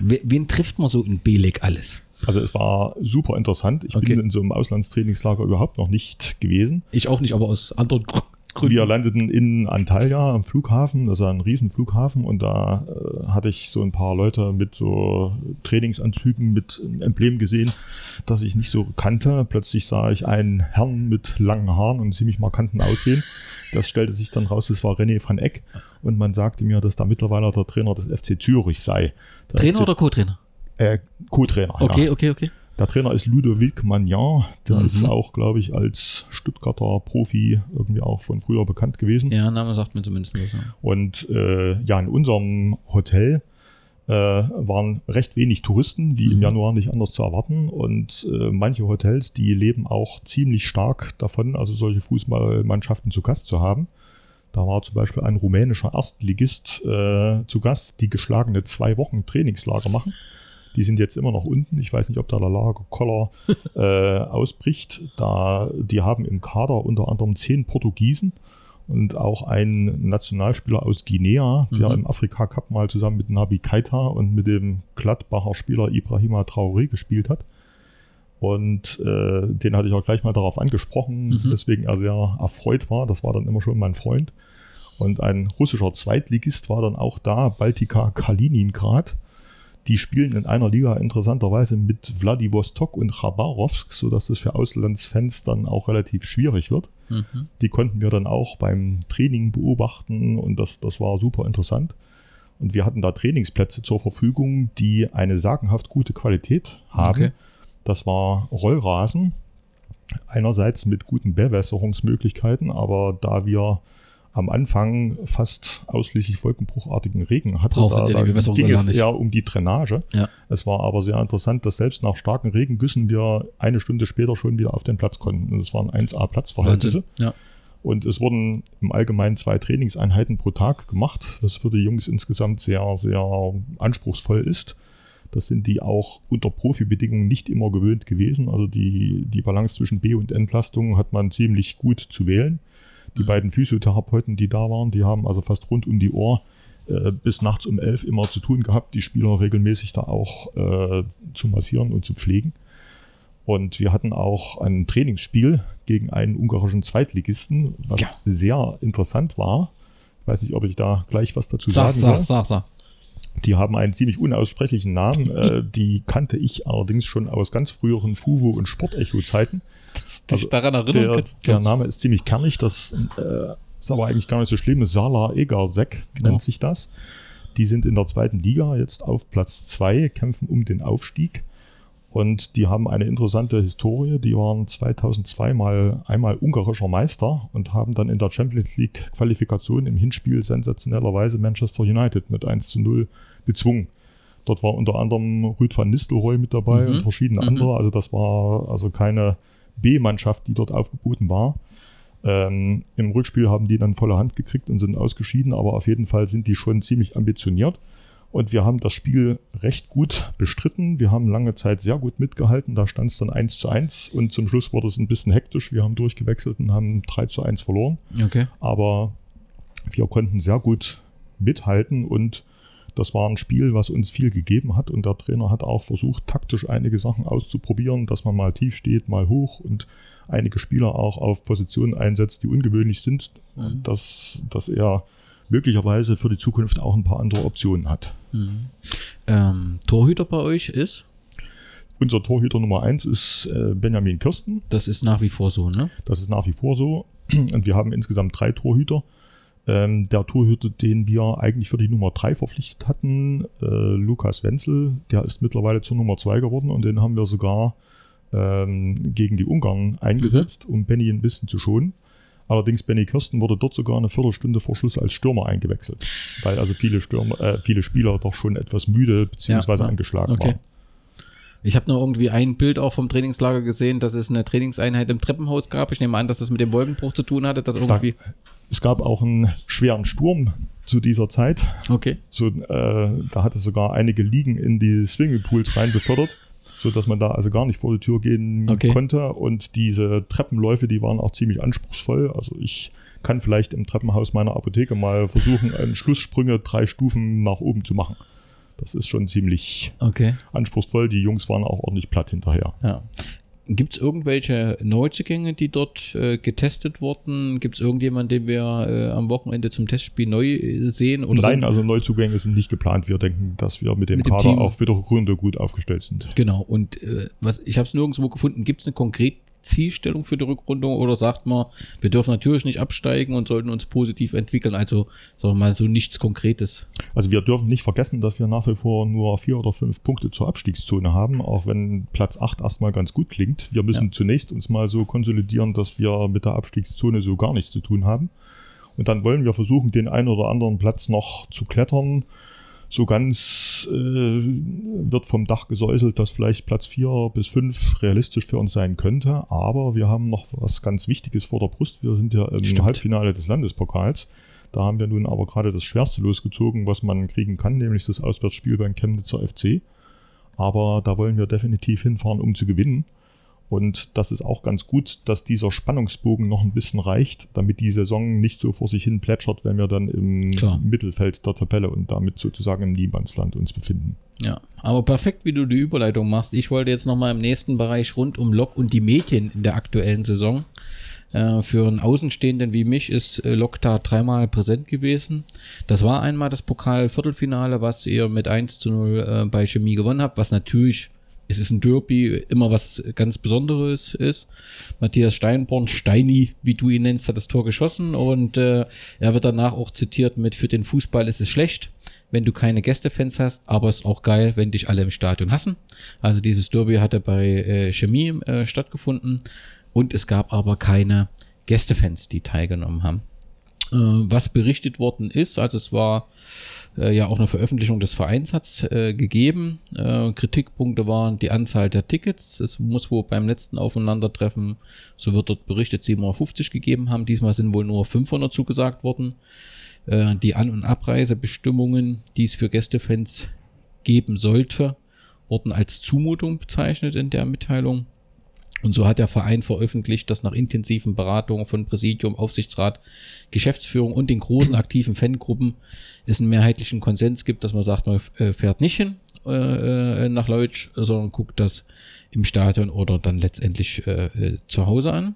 Wen trifft man so in Belek alles?
Also es war super interessant. Ich okay. bin in so einem Auslandstrainingslager überhaupt noch nicht gewesen.
Ich auch nicht, aber aus anderen Gründen.
Wir landeten in Antalya am Flughafen, das ist ein Riesenflughafen und da äh, hatte ich so ein paar Leute mit so Trainingsanzügen mit einem Emblem gesehen, das ich nicht so kannte. Plötzlich sah ich einen Herrn mit langen Haaren und ziemlich markanten Aussehen. Das stellte sich dann raus, das war René van Eck und man sagte mir, dass da mittlerweile der Trainer des FC Zürich sei.
Der Trainer FC oder Co-Trainer?
Äh, Co-Trainer.
Okay, ja. okay, okay.
Der Trainer ist Ludovic Magnan. Der mhm. ist auch, glaube ich, als Stuttgarter Profi irgendwie auch von früher bekannt gewesen.
Ja, Name sagt mir zumindest was.
Und äh, ja, in unserem Hotel äh, waren recht wenig Touristen, wie im
Mhm.
Januar nicht anders zu erwarten. Und äh, manche Hotels, die leben auch ziemlich stark davon, also solche Fußballmannschaften zu Gast zu haben. Da war zum Beispiel ein rumänischer Erstligist äh, zu Gast, die geschlagene zwei Wochen Trainingslager machen. Die sind jetzt immer noch unten. Ich weiß nicht, ob da der Lagerkoller äh, ausbricht. Da, die haben im Kader unter anderem zehn Portugiesen und auch einen Nationalspieler aus Guinea, der
Mhm.
im Afrika Cup mal zusammen mit Nabi Keita und mit dem Gladbacher Spieler Ibrahima Traoré gespielt hat. Und äh, den hatte ich auch gleich mal darauf angesprochen,
Mhm.
weswegen er sehr erfreut war. Das war dann immer schon mein Freund. Und ein russischer Zweitligist war dann auch da, Baltika Kaliningrad. Die spielen in einer Liga interessanterweise mit Vladivostok und Chabarovsk, sodass es für Auslandsfans dann auch relativ schwierig wird.
Mhm.
Die konnten wir dann auch beim Training beobachten und das, das war super interessant. Und wir hatten da Trainingsplätze zur Verfügung, die eine sagenhaft gute Qualität haben.
Okay.
Das war Rollrasen, einerseits mit guten Bewässerungsmöglichkeiten, aber da wir am Anfang fast ausschließlich wolkenbruchartigen Regen hatten,
Brauchtet
da,
die
da ging es
nicht?
eher um die Drainage.
Ja.
Es war aber sehr interessant, dass selbst nach starken Regengüssen wir eine Stunde später schon wieder auf den Platz konnten. Es waren 1A Platzverhältnisse.
Wahnsinn. Ja.
Und es wurden im Allgemeinen zwei Trainingseinheiten pro Tag gemacht, was für die Jungs insgesamt sehr, sehr anspruchsvoll ist. Das sind die auch unter Profibedingungen nicht immer gewöhnt gewesen. Also die, die Balance zwischen B- und Entlastung hat man ziemlich gut zu wählen. Die beiden Physiotherapeuten, die da waren, die haben also fast rund um die Uhr äh, bis nachts um elf immer zu tun gehabt, die Spieler regelmäßig da auch äh, zu massieren und zu pflegen. Und wir hatten auch ein Trainingsspiel gegen einen ungarischen Zweitligisten, was
Ja.
sehr interessant war. Ich weiß nicht, ob ich da gleich was dazu
Sag,
sagen
sag,
soll.
sag, sag.
Die haben einen ziemlich unaussprechlichen Namen. äh, die kannte ich allerdings schon aus ganz früheren Fuvo- und Sportecho-Zeiten.
Dass dich
Also
daran erinnern
Der, der Name ist ziemlich kernig. Das äh, ist aber eigentlich gar nicht so schlimm. Sala Egarsek nennt
Ja.
sich das. Die sind in der zweiten Liga jetzt auf Platz 2, kämpfen um den Aufstieg. Und die haben eine interessante Historie. Die waren 2002 mal einmal ungarischer Meister und haben dann in der Champions League Qualifikation im Hinspiel sensationellerweise Manchester United mit 1 zu 0 bezwungen. Dort war unter anderem Rüd van Nistelrooy mit dabei
Mhm.
und verschiedene
Mhm.
andere. Also das war also keine B-Mannschaft, die dort aufgeboten war. Ähm, Im Rückspiel haben die dann volle Hand gekriegt und sind ausgeschieden, aber auf jeden Fall sind die schon ziemlich ambitioniert. Und wir haben das Spiel recht gut bestritten. Wir haben lange Zeit sehr gut mitgehalten. Da stand es dann 1 zu 1 und zum Schluss wurde es ein bisschen hektisch. Wir haben durchgewechselt und haben 3 zu 1 verloren.
Okay.
Aber wir konnten sehr gut mithalten und das war ein Spiel, was uns viel gegeben hat. Und der Trainer hat auch versucht, taktisch einige Sachen auszuprobieren, dass man mal tief steht, mal hoch und einige Spieler auch auf Positionen einsetzt, die ungewöhnlich sind,
Mhm.
dass, dass er möglicherweise für die Zukunft auch ein paar andere Optionen hat.
Ähm, Torhüter bei euch ist?
Unser Torhüter Nummer 1 ist äh, Benjamin Kirsten.
Das ist nach wie vor so, ne?
Das ist nach wie vor so. Und wir haben insgesamt drei Torhüter. Ähm, der Torhüter, den wir eigentlich für die Nummer 3 verpflichtet hatten, äh, Lukas Wenzel, der ist mittlerweile zur Nummer 2 geworden und den haben wir sogar ähm, gegen die Ungarn eingesetzt, um Benny ein bisschen zu schonen. Allerdings Benny Kirsten wurde dort sogar eine Viertelstunde vor Schluss als Stürmer eingewechselt, weil also viele, Stürmer, äh, viele Spieler doch schon etwas müde bzw.
Ja.
angeschlagen
Okay.
waren.
Ich habe nur irgendwie ein Bild auch vom Trainingslager gesehen, dass es eine Trainingseinheit im Treppenhaus gab. Ich nehme an, dass das mit dem Wolkenbruch zu tun hatte, dass irgendwie.
Es gab auch einen schweren Sturm zu dieser Zeit.
Okay.
So, äh, da hat es sogar einige Liegen in die Swimmingpools rein befördert, sodass man da also gar nicht vor die Tür gehen
Okay.
konnte. Und diese Treppenläufe, die waren auch ziemlich anspruchsvoll. Also ich kann vielleicht im Treppenhaus meiner Apotheke mal versuchen, einen Schlusssprünge drei Stufen nach oben zu machen. Das ist schon ziemlich
Okay.
anspruchsvoll. Die Jungs waren auch ordentlich platt hinterher.
Ja. Gibt es irgendwelche Neuzugänge, die dort äh, getestet wurden? Gibt es irgendjemanden, den wir äh, am Wochenende zum Testspiel neu äh, sehen? Oder
Nein,
sind-
also Neuzugänge sind nicht geplant. Wir denken, dass wir mit dem
Mit dem
Kader
Team.
auch die Runde gut aufgestellt sind.
Genau. Und äh, was ich habe es nirgendwo gefunden. Gibt es eine konkrete Zielstellung für die Rückrunde oder sagt man, wir dürfen natürlich nicht absteigen und sollten uns positiv entwickeln? Also sagen wir mal so nichts Konkretes.
Also wir dürfen nicht vergessen, dass wir nach wie vor nur vier oder fünf Punkte zur Abstiegszone haben, auch wenn Platz 8 erstmal ganz gut klingt. Wir müssen
Ja.
zunächst uns mal so konsolidieren, dass wir mit der Abstiegszone so gar nichts zu tun haben. Und dann wollen wir versuchen, den einen oder anderen Platz noch zu klettern. So ganz äh, wird vom Dach gesäuselt, dass vielleicht Platz 4 bis 5 realistisch für uns sein könnte. Aber wir haben noch was ganz Wichtiges vor der Brust. Wir sind ja im
Stimmt.
Halbfinale des Landespokals. Da haben wir nun aber gerade das Schwerste losgezogen, was man kriegen kann, nämlich das Auswärtsspiel beim Chemnitzer FC. Aber da wollen wir definitiv hinfahren, um zu gewinnen. Und das ist auch ganz gut, dass dieser Spannungsbogen noch ein bisschen reicht, damit die Saison nicht so vor sich hin plätschert, wenn wir dann im
Klar.
Mittelfeld der Tabelle und damit sozusagen im Niemandsland uns befinden.
Ja, aber perfekt, wie du die Überleitung machst. Ich wollte jetzt nochmal im nächsten Bereich rund um Lok und die Medien in der aktuellen Saison. Äh, für einen Außenstehenden wie mich ist äh, Lok da dreimal präsent gewesen. Das war einmal das Pokal-Viertelfinale, was ihr mit 1 zu 0 äh, bei Chemie gewonnen habt, was natürlich, es ist ein Derby, immer was ganz Besonderes ist. Matthias Steinborn, Steini, wie du ihn nennst, hat das Tor geschossen und äh, er wird danach auch zitiert mit, für den Fußball ist es schlecht, wenn du keine Gästefans hast, aber es ist auch geil, wenn dich alle im Stadion hassen. Also dieses Derby hatte bei äh, Chemie äh, stattgefunden und es gab aber keine Gästefans, die teilgenommen haben. Äh, was berichtet worden ist, also es war äh, ja auch eine Veröffentlichung des Vereins hat äh, gegeben. Äh, Kritikpunkte waren die Anzahl der Tickets. Es muss wohl beim letzten Aufeinandertreffen, so wird dort berichtet, 750 gegeben haben. Diesmal sind wohl nur 500 zugesagt worden. Äh, die An- und Abreisebestimmungen, die es für Gästefans geben sollte, wurden als Zumutung bezeichnet in der Mitteilung. Und so hat der Verein veröffentlicht, dass nach intensiven Beratungen von Präsidium, Aufsichtsrat, Geschäftsführung und den großen aktiven Fangruppen es einen mehrheitlichen Konsens gibt, dass man sagt, man äh, fährt nicht hin äh, äh, nach Leutsch, sondern guckt das im Stadion oder dann letztendlich äh, äh, zu Hause an.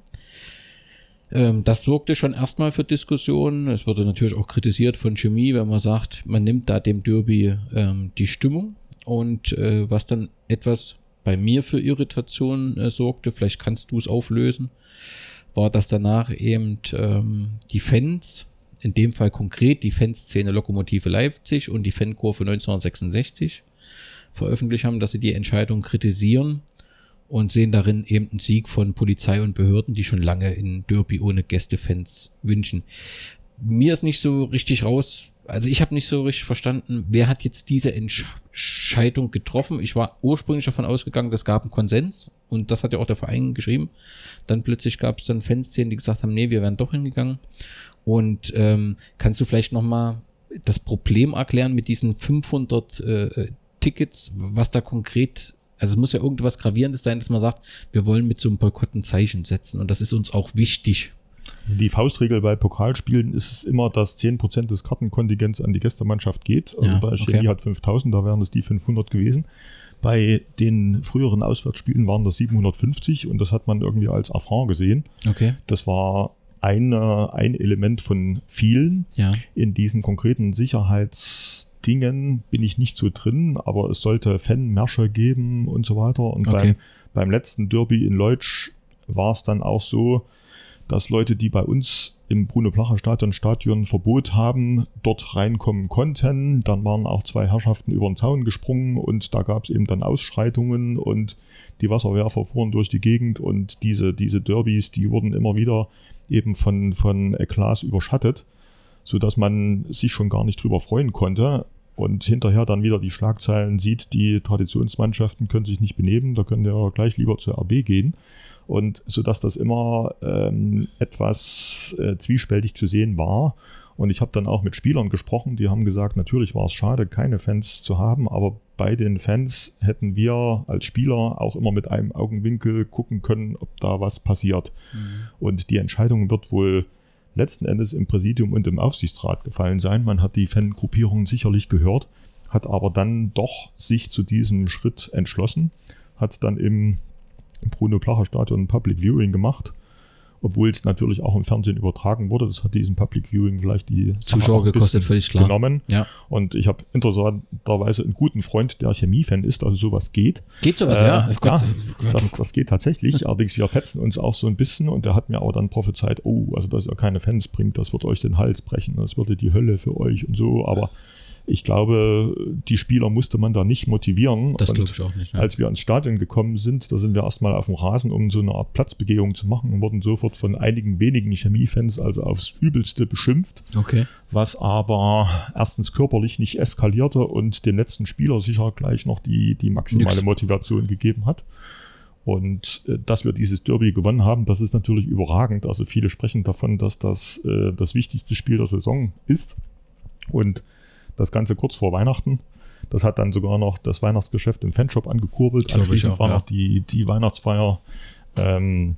Ähm, das sorgte schon erstmal für Diskussionen. Es wurde natürlich auch kritisiert von Chemie, wenn man sagt, man nimmt da dem Derby ähm, die Stimmung und äh, was dann etwas bei mir für Irritation äh, sorgte, vielleicht kannst du es auflösen, war, dass danach eben ähm, die Fans, in dem Fall konkret die Fanszene Lokomotive Leipzig und die Fankurve 1966 veröffentlicht haben, dass sie die Entscheidung kritisieren und sehen darin eben einen Sieg von Polizei und Behörden, die schon lange in Derby ohne Gästefans wünschen. Mir ist nicht so richtig raus, also ich habe nicht so richtig verstanden, wer hat jetzt diese Entscheidung getroffen. Ich war ursprünglich davon ausgegangen, es gab einen Konsens und das hat ja auch der Verein geschrieben. Dann plötzlich gab es dann Fanszenen, die gesagt haben, nee, wir wären doch hingegangen. Und ähm, kannst du vielleicht noch mal das Problem erklären mit diesen 500 äh, Tickets, was da konkret also es muss ja irgendwas Gravierendes sein, dass man sagt, wir wollen mit so einem Boykott ein Zeichen setzen und das ist uns auch wichtig.
Also die Faustregel bei Pokalspielen ist es immer, dass 10% des Kartenkontingents an die Gästemannschaft geht. Also
Ja,
bei
okay.
Chemie hat 5000, da wären es die 500 gewesen. Bei den früheren Auswärtsspielen waren das 750 und das hat man irgendwie als Affront gesehen.
Okay.
Das war eine, ein Element von vielen.
Ja.
In diesen konkreten Sicherheitsdingen bin ich nicht so drin, aber es sollte Fanmärsche geben und so weiter. Und
Okay.
beim, beim letzten Derby in Leutsch war es dann auch so, dass Leute, die bei uns im Bruno-Placher-Stadion Stadion Verbot haben, dort reinkommen konnten. Dann waren auch zwei Herrschaften über den Zaun gesprungen und da gab es eben dann Ausschreitungen und die Wasserwerfer fuhren durch die Gegend und diese, diese Derbys, die wurden immer wieder eben von, von Eklas überschattet, sodass man sich schon gar nicht drüber freuen konnte. Und hinterher dann wieder die Schlagzeilen sieht, die Traditionsmannschaften können sich nicht benehmen, da können ja gleich lieber zur RB gehen. Und sodass das immer ähm, etwas äh, zwiespältig zu sehen war. Und ich habe dann auch mit Spielern gesprochen, die haben gesagt, natürlich war es schade, keine Fans zu haben, aber bei den Fans hätten wir als Spieler auch immer mit einem Augenwinkel gucken können, ob da was passiert. Und die Entscheidung wird wohl letzten Endes im Präsidium und im Aufsichtsrat gefallen sein. Man hat die Fangruppierungen sicherlich gehört, hat aber dann doch sich zu diesem Schritt entschlossen, hat dann im Bruno-Placher-Stadion ein Public Viewing gemacht, obwohl es natürlich auch im Fernsehen übertragen wurde. Das hat diesem Public Viewing vielleicht die
Zuschauer
auch
gekostet, völlig klar.
genommen.
Ja.
Und ich habe interessanterweise einen guten Freund, der Chemiefan ist, also sowas geht.
Geht sowas,
Äh,
ja? Oh
ja, das, das geht tatsächlich. Allerdings, wir fetzen uns auch so ein bisschen und der hat mir aber dann prophezeit, oh, also dass ihr keine Fans bringt, das wird euch den Hals brechen, das würde die Hölle für euch und so. Aber ich glaube, die Spieler musste man da nicht motivieren.
Das glaube ich auch nicht. Ja.
Als wir ins Stadion gekommen sind, da sind wir erstmal auf dem Rasen, um so eine Art Platzbegehung zu machen und wurden sofort von einigen wenigen Chemiefans also aufs Übelste beschimpft,
Okay.
was aber erstens körperlich nicht eskalierte und dem letzten Spieler sicher gleich noch die, die maximale
Nix.
Motivation gegeben hat. Und äh, dass wir dieses Derby gewonnen haben, das ist natürlich überragend. Also viele sprechen davon, dass das äh, das wichtigste Spiel der Saison ist. Und das Ganze kurz vor Weihnachten. Das hat dann sogar noch das Weihnachtsgeschäft im Fanshop angekurbelt. Anschließend
auch,
war
ja.
noch die, die Weihnachtsfeier ähm,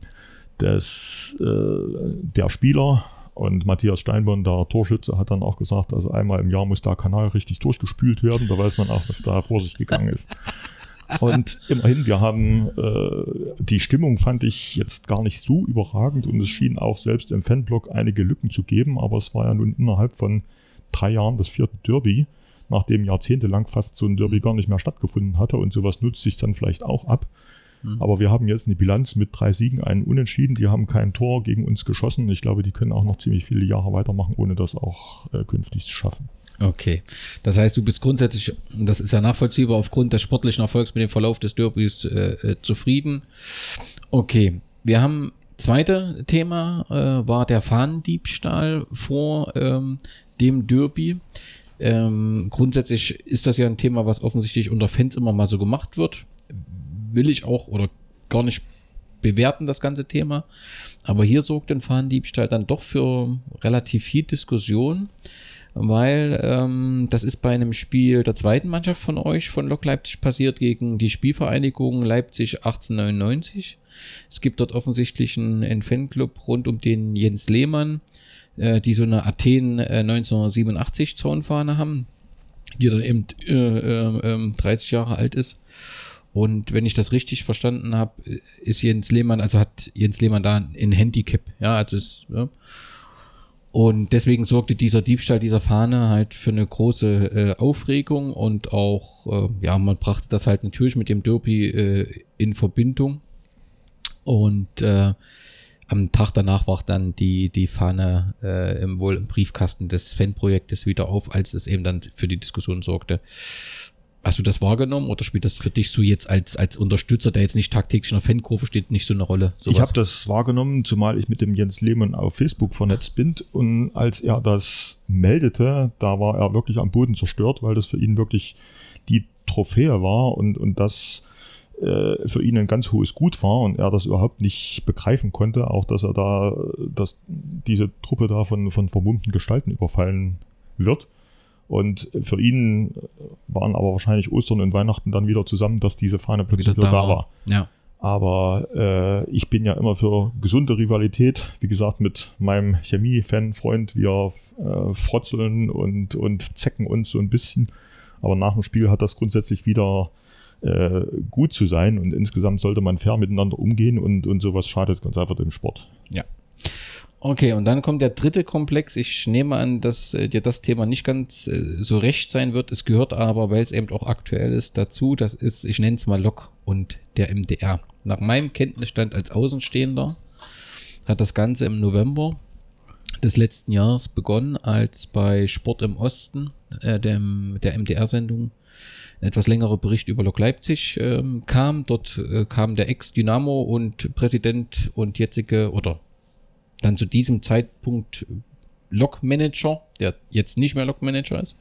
des, äh, der Spieler. Und Matthias Steinborn, der Torschütze, hat dann auch gesagt, also einmal im Jahr muss der Kanal richtig durchgespült werden. Da weiß man auch, was da vor sich gegangen ist. Und immerhin, wir haben äh, die Stimmung fand ich jetzt gar nicht so überragend und es schien auch selbst im Fanblock einige Lücken zu geben, aber es war ja nun innerhalb von drei Jahren das vierte Derby, nachdem jahrzehntelang fast so ein Derby gar nicht mehr stattgefunden hatte und sowas nutzt sich dann vielleicht auch ab. Aber wir haben jetzt eine Bilanz mit drei Siegen, einen Unentschieden. Die haben kein Tor gegen uns geschossen. Ich glaube, die können auch noch ziemlich viele Jahre weitermachen, ohne das auch äh, künftig zu schaffen.
Okay. Das heißt, du bist grundsätzlich, und das ist ja nachvollziehbar, aufgrund des sportlichen Erfolgs mit dem Verlauf des Derbys äh, äh, zufrieden. Okay. Wir haben zweite Thema äh, war der Fahnendiebstahl vor ähm, dem Derby. Ähm, grundsätzlich ist das ja ein Thema, was offensichtlich unter Fans immer mal so gemacht wird. Will ich auch oder gar nicht bewerten, das ganze Thema. Aber hier sorgt ein Fahnendiebstahl dann doch für relativ viel Diskussion, weil ähm, das ist bei einem Spiel der zweiten Mannschaft von euch, von Lok Leipzig, passiert gegen die Spielvereinigung Leipzig 1899. Es gibt dort offensichtlich einen, einen Fanclub rund um den Jens Lehmann, äh, die so eine Athen äh, 1987 Zaunfahne haben, die dann eben äh, äh, ähm, 30 Jahre alt ist. Und wenn ich das richtig verstanden habe, ist Jens Lehmann, also hat Jens Lehmann da ein Handicap, ja, also ist, ja. Und deswegen sorgte dieser Diebstahl dieser Fahne halt für eine große äh, Aufregung und auch, äh, ja, man brachte das halt natürlich mit dem Derby äh, in Verbindung. Und äh, am Tag danach war dann die, die Fahne äh, im, wohl im Briefkasten des Fanprojektes wieder auf, als es eben dann für die Diskussion sorgte. Hast du das wahrgenommen oder spielt das für dich so jetzt als, als Unterstützer, der jetzt nicht tagtäglich in der Fankurve steht, nicht so eine Rolle?
Ich habe das wahrgenommen, zumal ich mit dem Jens Lehmann auf Facebook vernetzt bin. Und als er das meldete, da war er wirklich am Boden zerstört, weil das für ihn wirklich die Trophäe war und, und das äh, für ihn ein ganz hohes Gut war und er das überhaupt nicht begreifen konnte, auch dass er da, dass diese Truppe da von, von vermummten Gestalten überfallen wird. Und für ihn waren aber wahrscheinlich Ostern und Weihnachten dann wieder zusammen, dass diese Fahne plötzlich wieder, da war.
Ja.
Aber äh, ich bin ja immer für gesunde Rivalität. Wie gesagt, mit meinem Chemie-Fan-Freund, wir äh, frotzeln und, und zecken uns so ein bisschen. Aber nach dem Spiel hat das grundsätzlich wieder äh, gut zu sein und insgesamt sollte man fair miteinander umgehen und, und sowas schadet ganz einfach dem Sport.
Ja. Okay, und dann kommt der dritte Komplex. Ich nehme an, dass äh, dir das Thema nicht ganz äh, so recht sein wird. Es gehört aber, weil es eben auch aktuell ist, dazu. Das ist, ich nenne es mal Lok und der MDR. Nach meinem Kenntnisstand als Außenstehender hat das Ganze im November des letzten Jahres begonnen, als bei Sport im Osten, äh, dem, der MDR-Sendung, etwas längerer Bericht über Lok Leipzig ähm, kam. Dort äh, kam der Ex-Dynamo und Präsident und jetzige oder dann zu diesem Zeitpunkt Lok-Manager, der jetzt nicht mehr Lok-Manager ist,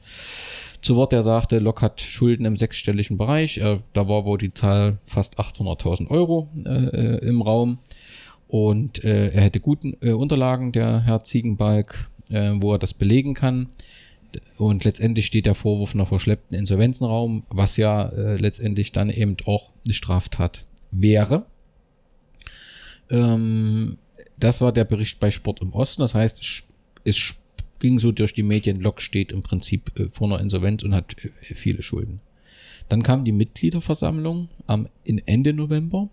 zu Wort, der sagte, Lok hat Schulden im sechsstelligen Bereich. Äh, da war wohl die Zahl fast 800.000 Euro äh, im Raum. Und äh, er hätte guten äh, Unterlagen, der Herr Ziegenbalg, äh, wo er das belegen kann. Und letztendlich steht der Vorwurf einer verschleppten Insolvenzenraum, was ja äh, letztendlich dann eben auch eine Straftat wäre. Ähm, das war der Bericht bei Sport im Osten. Das heißt, es- ging so durch die Medien, Lok steht im Prinzip äh, vor einer Insolvenz und hat äh, viele Schulden. Dann kam die Mitgliederversammlung am in Ende November.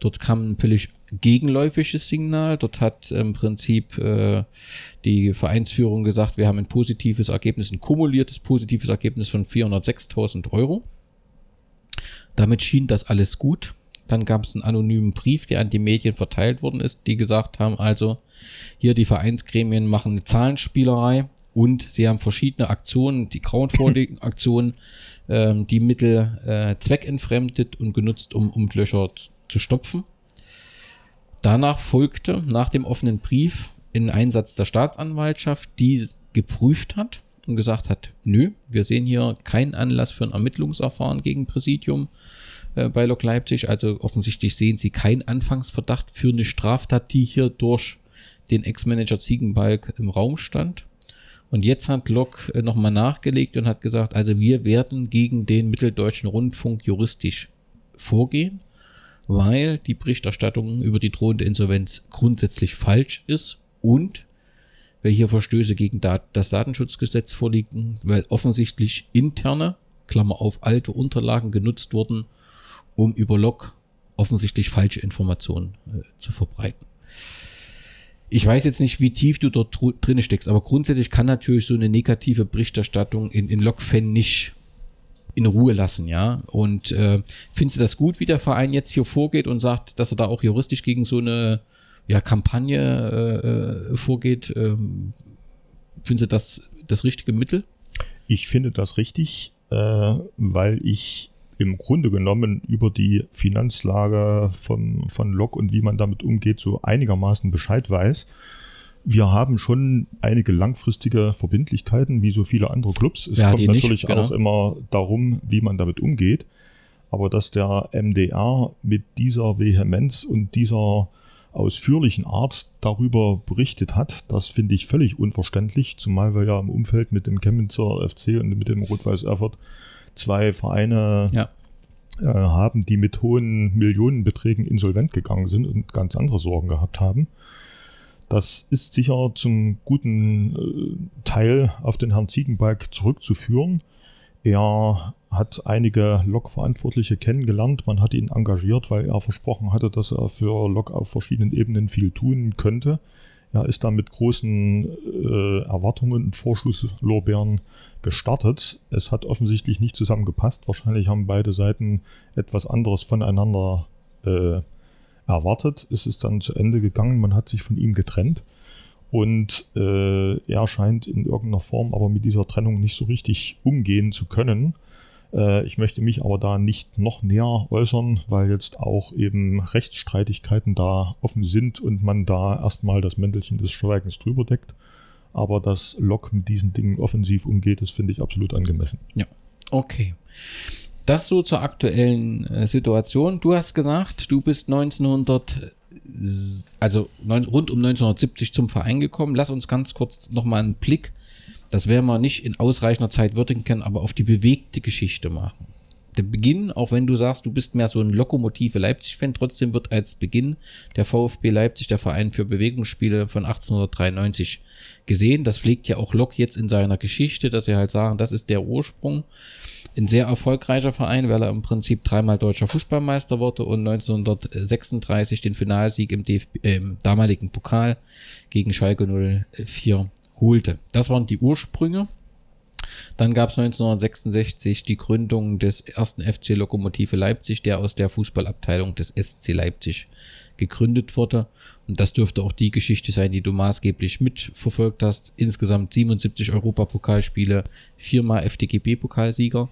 Dort kam ein völlig gegenläufiges Signal. Dort hat im Prinzip äh, die Vereinsführung gesagt, wir haben ein positives Ergebnis, ein kumuliertes positives Ergebnis von 406.000 Euro. Damit schien das alles gut. Dann gab es einen anonymen Brief, der an die Medien verteilt worden ist, die gesagt haben, also hier die Vereinsgremien machen eine Zahlenspielerei Und sie haben verschiedene Aktionen, die Crowdfunding-Aktionen, ähm, die Mittel äh, zweckentfremdet und genutzt, um, um Löcher zu stopfen. Danach folgte nach dem offenen Brief ein Einsatz der Staatsanwaltschaft, die geprüft hat und gesagt hat, nö, wir sehen hier keinen Anlass für ein Ermittlungsverfahren gegen Präsidium äh, bei Lok Leipzig. Also offensichtlich sehen sie keinen Anfangsverdacht für eine Straftat, die hier durch den Ex-Manager Ziegenbalg im Raum stand. Und jetzt hat Lok äh, nochmal nachgelegt und hat gesagt, also wir werden gegen den Mitteldeutschen Rundfunk juristisch vorgehen, weil die Berichterstattung über die drohende Insolvenz grundsätzlich falsch ist und weil hier Verstöße gegen das Datenschutzgesetz vorliegen, weil offensichtlich interne, Klammer auf, alte Unterlagen genutzt wurden, um über Log offensichtlich falsche Informationen äh, zu verbreiten. Ich weiß jetzt nicht, wie tief du dort drin steckst, aber grundsätzlich kann natürlich so eine negative Berichterstattung in, in Log-Fan nicht in Ruhe lassen, ja. Und äh, findest du das gut, wie der Verein jetzt hier vorgeht und sagt, dass er da auch juristisch gegen so eine ja, Kampagne äh, äh vorgeht? Ähm, findest du das das richtige Mittel?
Ich finde das richtig, äh, weil ich im Grunde genommen über die Finanzlage von, von Lok und wie man damit umgeht, so einigermaßen Bescheid weiß. Wir haben schon einige langfristige Verbindlichkeiten, wie so viele andere Clubs. Es ja, kommt natürlich nicht, genau. auch immer darum, wie man damit umgeht. Aber dass der MDR mit dieser Vehemenz und dieser ausführlichen Art darüber berichtet hat, das finde ich völlig unverständlich, zumal wir ja im Umfeld mit dem Chemnitzer FC und mit dem Rot-Weiß Erfurt zwei Vereine ja. äh, haben, die mit hohen Millionenbeträgen insolvent gegangen sind und ganz andere Sorgen gehabt haben. Das ist sicher zum guten äh, Teil auf den Herrn Ziegenbalg zurückzuführen. Er hat einige Lok-Verantwortliche kennengelernt. Man hat ihn engagiert, weil er versprochen hatte, dass er für Lok auf verschiedenen Ebenen viel tun könnte. Er ist da mit großen äh, Erwartungen und Vorschusslorbeeren gestartet. Es hat offensichtlich nicht zusammengepasst. Wahrscheinlich haben beide Seiten etwas anderes voneinander äh, erwartet. Es ist dann zu Ende gegangen. Man hat sich von ihm getrennt. Und äh, er scheint in irgendeiner Form aber mit dieser Trennung nicht so richtig umgehen zu können. Äh, ich möchte mich aber da nicht noch näher äußern, weil jetzt auch eben Rechtsstreitigkeiten da offen sind und man da erstmal das Mäntelchen des Schweigens drüber deckt. Aber dass Lok mit diesen Dingen offensiv umgeht, das finde ich absolut angemessen.
Ja, okay. Das so zur aktuellen äh, Situation. Du hast gesagt, du bist 1900, also neun, rund um 1970 zum Verein gekommen. Lass uns ganz kurz nochmal einen Blick das werden wir nicht in ausreichender Zeit würdigen können, aber auf die bewegte Geschichte machen. Der Beginn, auch wenn du sagst, du bist mehr so ein Lokomotive Leipzig-Fan, trotzdem wird als Beginn der VfB Leipzig, der Verein für Bewegungsspiele von 1893 gesehen. Das pflegt ja auch Lok jetzt in seiner Geschichte, dass sie halt sagen, das ist der Ursprung. Ein sehr erfolgreicher Verein, weil er im Prinzip dreimal deutscher Fußballmeister wurde und 1936 den Finalsieg im, DFB, äh, im damaligen Pokal gegen Schalke 04 holte. Das waren die Ursprünge. Dann gab es 1966 die Gründung des ersten FC Lokomotive Leipzig, der aus der Fußballabteilung des SC Leipzig gegründet wurde. Und das dürfte auch die Geschichte sein, die du maßgeblich mitverfolgt hast. Insgesamt 77 Europapokalspiele, viermal FDGB-Pokalsieger,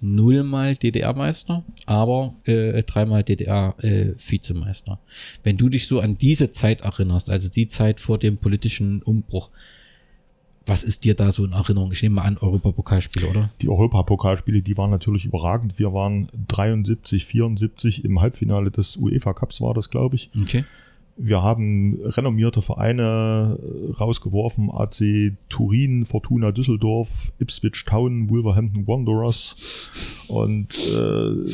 nullmal DDR-Meister, aber äh, dreimal DDR-Vizemeister. Äh, Wenn du dich so an diese Zeit erinnerst, also die Zeit vor dem politischen Umbruch, was ist dir da so in Erinnerung? Ich nehme mal an, Europapokalspiele, oder?
Die Europapokalspiele, die waren natürlich überragend. Wir waren 73, 74 im Halbfinale des UEFA Cups, war das, glaube ich.
Okay.
Wir haben renommierte Vereine äh, rausgeworfen, AC Turin, Fortuna Düsseldorf, Ipswich Town, Wolverhampton Wanderers. Und äh,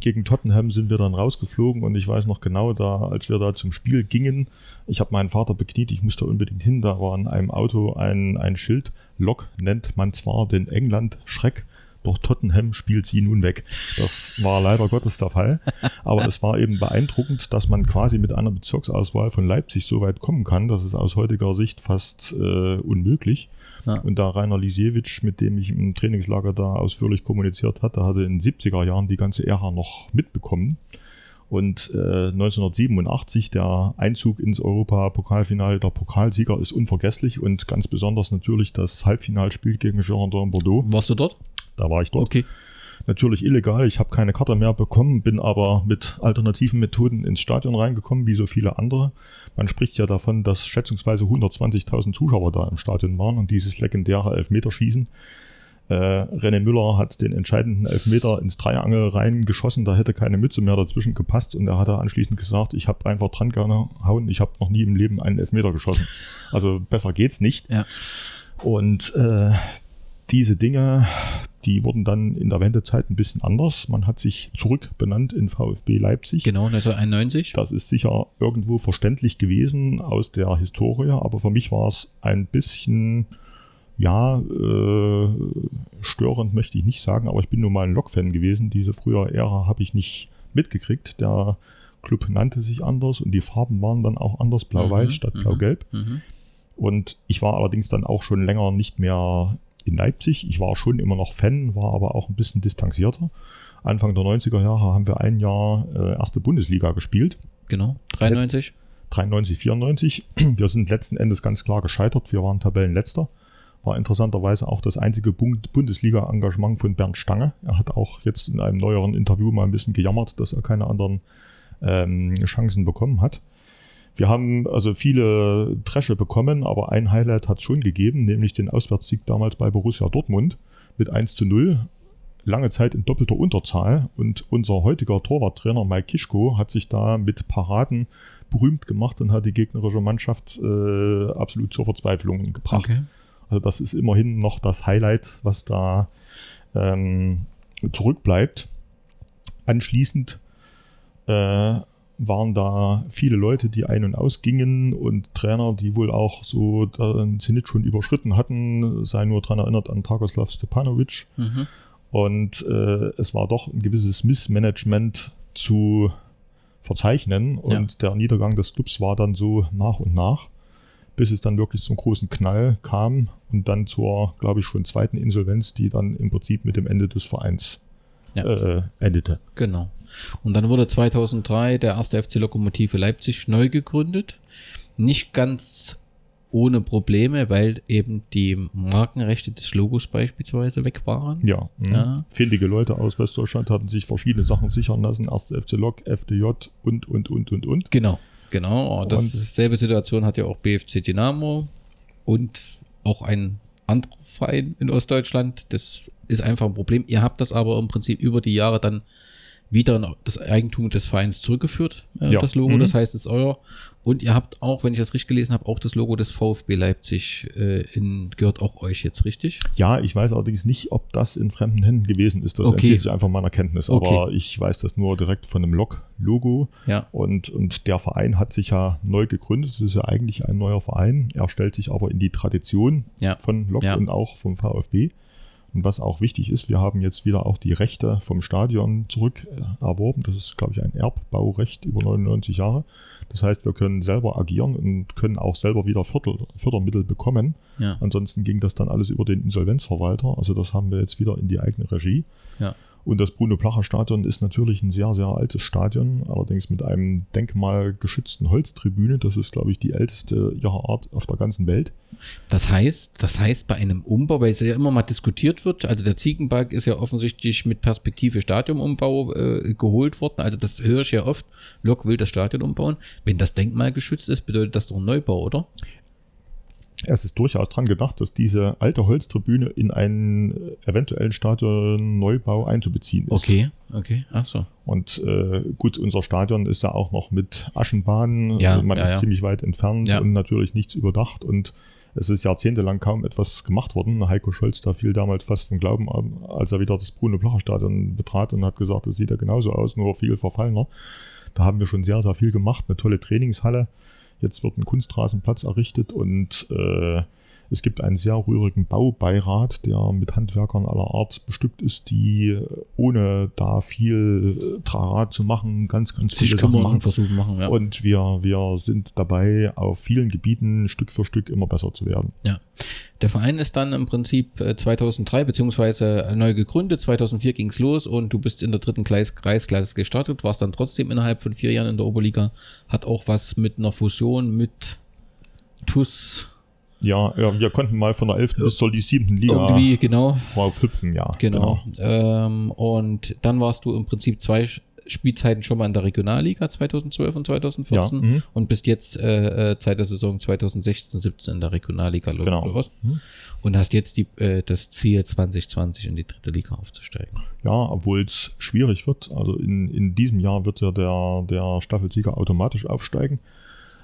gegen Tottenham sind wir dann rausgeflogen. Und ich weiß noch genau, da, als wir da zum Spiel gingen, ich habe meinen Vater bekniet, ich musste unbedingt hin, da war an einem Auto ein, ein Schild, Lok nennt man zwar den England Schreck, doch Tottenham spielt sie nun weg. Das war leider Gottes der Fall. Aber es war eben beeindruckend, dass man quasi mit einer Bezirksauswahl von Leipzig so weit kommen kann. Das ist aus heutiger Sicht fast äh, unmöglich. Ja. Und da Rainer Lisiewicz, mit dem ich im Trainingslager da ausführlich kommuniziert hatte, hatte in den 70er Jahren die ganze Ära noch mitbekommen. Und äh, 1987 der Einzug ins Europapokalfinale der Pokalsieger ist unvergesslich und ganz besonders natürlich das Halbfinalspiel gegen Girondin Bordeaux.
Warst du dort?
Da war ich dort.
Okay.
Natürlich illegal. Ich habe keine Karte mehr bekommen, bin aber mit alternativen Methoden ins Stadion reingekommen, wie so viele andere. Man spricht ja davon, dass schätzungsweise 120.000 Zuschauer da im Stadion waren und dieses legendäre Elfmeterschießen äh, René Müller hat den entscheidenden Elfmeter ins Dreiangel reingeschossen, da hätte keine Mütze mehr dazwischen gepasst und er hat anschließend gesagt, ich habe einfach dran gehauen, ich habe noch nie im Leben einen Elfmeter geschossen. Also besser geht's nicht.
Ja.
Und äh, diese Dinge, die wurden dann in der Wendezeit ein bisschen anders. Man hat sich zurückbenannt in VfB Leipzig.
Genau, 1991.
Das ist sicher irgendwo verständlich gewesen aus der Historie, aber für mich war es ein bisschen ja, äh, störend möchte ich nicht sagen, aber ich bin nun mal ein Lok-Fan gewesen. Diese frühere Ära habe ich nicht mitgekriegt. Der Club nannte sich anders und die Farben waren dann auch anders, blau-weiß
Mhm,
statt
mhm,
blau-gelb.
Mhm.
Und ich war allerdings dann auch schon länger nicht mehr in Leipzig. Ich war schon immer noch Fan, war aber auch ein bisschen distanzierter. Anfang der 90er Jahre haben wir ein Jahr äh, erste Bundesliga gespielt.
Genau, 93.
93, 94. Wir sind letzten Endes ganz klar gescheitert. Wir waren Tabellenletzter. War interessanterweise auch das einzige Bund- Bundesliga-Engagement von Bernd Stange. Er hat auch jetzt in einem neueren Interview mal ein bisschen gejammert, dass er keine anderen ähm, Chancen bekommen hat. Wir haben also viele Dresche bekommen, aber ein Highlight hat es schon gegeben, nämlich den Auswärtssieg damals bei Borussia Dortmund mit 1 zu 0. Lange Zeit in doppelter Unterzahl und unser heutiger Torwarttrainer Mike Kischko hat sich da mit Paraden berühmt gemacht und hat die gegnerische Mannschaft äh, absolut zur Verzweiflung gebracht.
Okay.
Also das ist immerhin noch das Highlight, was da ähm, zurückbleibt. Anschließend äh, waren da viele Leute, die ein- und ausgingen und Trainer, die wohl auch so den Zenit schon überschritten hatten, sei nur daran erinnert an Tagoslav Stepanovic.
Mhm.
Und äh, es war doch ein gewisses Missmanagement zu verzeichnen. Und der Niedergang des Clubs war dann so nach und nach, bis es dann wirklich zum großen Knall kam und dann zur, glaube ich, schon zweiten Insolvenz, die dann im Prinzip mit dem Ende des Vereins
Ja.
äh, endete.
Genau. Und dann wurde 2003 der erste FC Lokomotive Leipzig neu gegründet. Nicht ganz ohne Probleme, weil eben die Markenrechte des Logos beispielsweise weg waren.
Ja, mhm.
Ja.
findige Leute aus Westdeutschland hatten sich verschiedene Sachen sichern lassen. Erste FC Lok, FDJ und, und, und, und, und.
Genau, genau. Das
Und-
selbe Situation hat ja auch BFC Dynamo und auch ein anderer Verein in Ostdeutschland. Das ist einfach ein Problem. Ihr habt das aber im Prinzip über die Jahre dann wieder in das Eigentum des Vereins zurückgeführt, äh,
Ja.
das Logo.
Mhm.
Das heißt, es ist euer. Und ihr habt auch, wenn ich das richtig gelesen habe, auch das Logo des VfB Leipzig äh, in, gehört auch euch jetzt, richtig?
Ja, ich weiß allerdings nicht, ob das in fremden Händen gewesen ist. Das
Okay.
entzieht sich einfach meiner Kenntnis. Aber
Okay.
ich weiß das nur direkt von dem Lok-Logo.
Ja.
Und, und der Verein hat sich ja neu gegründet. Das ist ja eigentlich ein neuer Verein. Er stellt sich aber in die Tradition
Ja.
von Lok
Ja.
und auch vom VfB. Und was auch wichtig ist, wir haben jetzt wieder auch die Rechte vom Stadion zurück äh, erworben. Das ist, glaube ich, ein Erbbaurecht über 99 Jahre. Das heißt, wir können selber agieren und können auch selber wieder Förder, Fördermittel bekommen.
Ja.
Ansonsten ging das dann alles über den Insolvenzverwalter. Also das haben wir jetzt wieder in die eigene Regie.
Ja.
Und das Bruno-Placher-Stadion ist natürlich ein sehr, sehr altes Stadion, allerdings mit einem denkmalgeschützten Holztribüne. Das ist, glaube ich, die älteste ihrer Art auf der ganzen Welt.
Das heißt, das heißt bei einem Umbau, weil es ja immer mal diskutiert wird, also der Ziegenbalg ist ja offensichtlich mit Perspektive Stadionumbau äh, geholt worden. Also das höre ich ja oft. Lok will das Stadion umbauen. Wenn das denkmalgeschützt ist, bedeutet das doch ein Neubau, oder?
Es ist durchaus dran gedacht, dass diese alte Holztribüne in einen eventuellen Stadionneubau einzubeziehen ist.
Okay, okay, ach so.
Und äh, gut, unser Stadion ist ja auch noch mit Aschenbahnen.
Ja,
man
ja,
ist
ja.
ziemlich weit entfernt und natürlich nichts überdacht. Und es ist jahrzehntelang kaum etwas gemacht worden. Heiko Scholz, da fiel damals fast vom Glauben, ab, als er wieder das Bruno-Placher-Stadion betrat und hat gesagt, das sieht ja genauso aus, nur viel verfallener. Da haben wir schon sehr, sehr viel gemacht. Eine tolle Trainingshalle. Jetzt wird ein Kunstrasenplatz errichtet und äh, Es gibt einen sehr rührigen Baubeirat, der mit Handwerkern aller Art bestückt ist, die ohne da viel äh, Trara zu machen, ganz, ganz
Sich kümmern
machen.
und versuchen machen, ja.
Und wir, wir sind dabei, auf vielen Gebieten Stück für Stück immer besser zu werden.
Ja. Der Verein ist dann im Prinzip äh, 2003 beziehungsweise neu gegründet. 2004 ging's los und du bist in der dritten Kreis Kreisklasse gestartet, warst dann trotzdem innerhalb von vier Jahren in der Oberliga. Hat auch was mit einer Fusion mit TUS
Ja, ja, wir konnten mal von der 11. bis zur 7. Liga
irgendwie, genau,
drauf hüpfen, ja.
genau. Ähm, und dann warst du im Prinzip zwei Spielzeiten schon mal in der Regionalliga 2012 und 2014
Ja, mhm.
und bist jetzt äh, äh, Zeit der Saison 2016, 17 in der Regionalliga
Genau.
Ost. und hast jetzt die, äh, das Ziel 2020 in die dritte Liga aufzusteigen.
Ja, obwohl es schwierig wird. Also in, in diesem Jahr wird ja der, der Staffelsieger automatisch aufsteigen.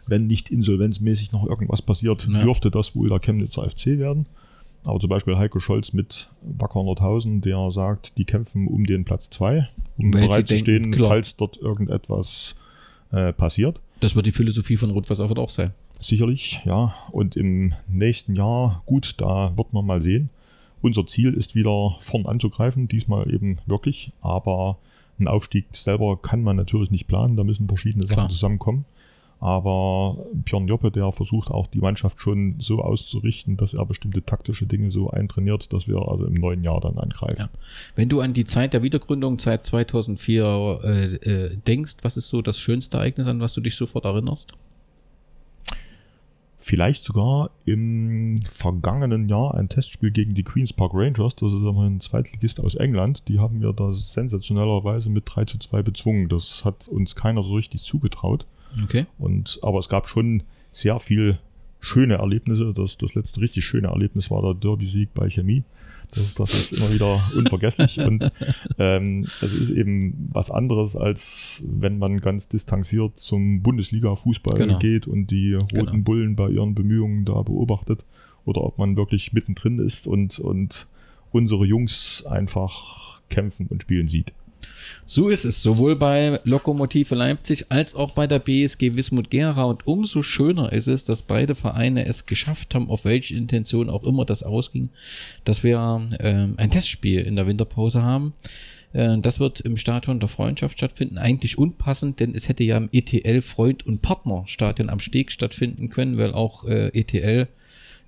Wenn nicht insolvenzmäßig noch irgendwas passiert,
Ja.
dürfte das wohl der Chemnitzer FC werden. Aber zum Beispiel Heiko Scholz mit Wacker Nordhausen, der sagt, die kämpfen um den Platz 2, um
Weil
bereit zu stehen,
klar.
falls dort irgendetwas äh, passiert.
Das wird die Philosophie von Rot-Weiß Erfurt auch sein.
Sicherlich, ja. Und im nächsten Jahr, gut, da wird man mal sehen. Unser Ziel ist wieder vorn anzugreifen, diesmal eben wirklich. Aber einen Aufstieg selber kann man natürlich nicht planen, da müssen verschiedene Sachen
Klar.
zusammenkommen. Aber Björn Joppe, der versucht auch die Mannschaft schon so auszurichten, dass er bestimmte taktische Dinge so eintrainiert, dass wir also im neuen Jahr dann angreifen.
Ja. Wenn du an die Zeit der Wiedergründung, seit 2004 äh, äh, denkst, was ist so das schönste Ereignis, an was du dich sofort erinnerst?
Vielleicht sogar im vergangenen Jahr ein Testspiel gegen die Queen's Park Rangers. Das ist ein Zweitligist aus England. Die haben wir da sensationellerweise mit 3 zu 2 bezwungen. Das hat uns keiner so richtig zugetraut.
Okay.
Und, aber es gab schon sehr viel schöne Erlebnisse. Das, das letzte richtig schöne Erlebnis war der Derby-Sieg bei Chemie. Das, das ist immer wieder unvergesslich. Und ähm, es ist eben was anderes, als wenn man ganz distanziert zum Bundesliga-Fußball
Genau.
geht und die roten
Genau.
Bullen bei ihren Bemühungen da beobachtet. Oder ob man wirklich mittendrin ist und, und unsere Jungs einfach kämpfen und spielen sieht.
So ist es sowohl bei Lokomotive Leipzig als auch bei der BSG Wismut Gera und umso schöner ist es, dass beide Vereine es geschafft haben, auf welche Intention auch immer das ausging, dass wir ähm, ein Testspiel in der Winterpause haben. Äh, das wird im Stadion der Freundschaft stattfinden. Eigentlich unpassend, denn es hätte ja im ETL Freund und Partner Stadion am Steg stattfinden können, weil auch äh, ETL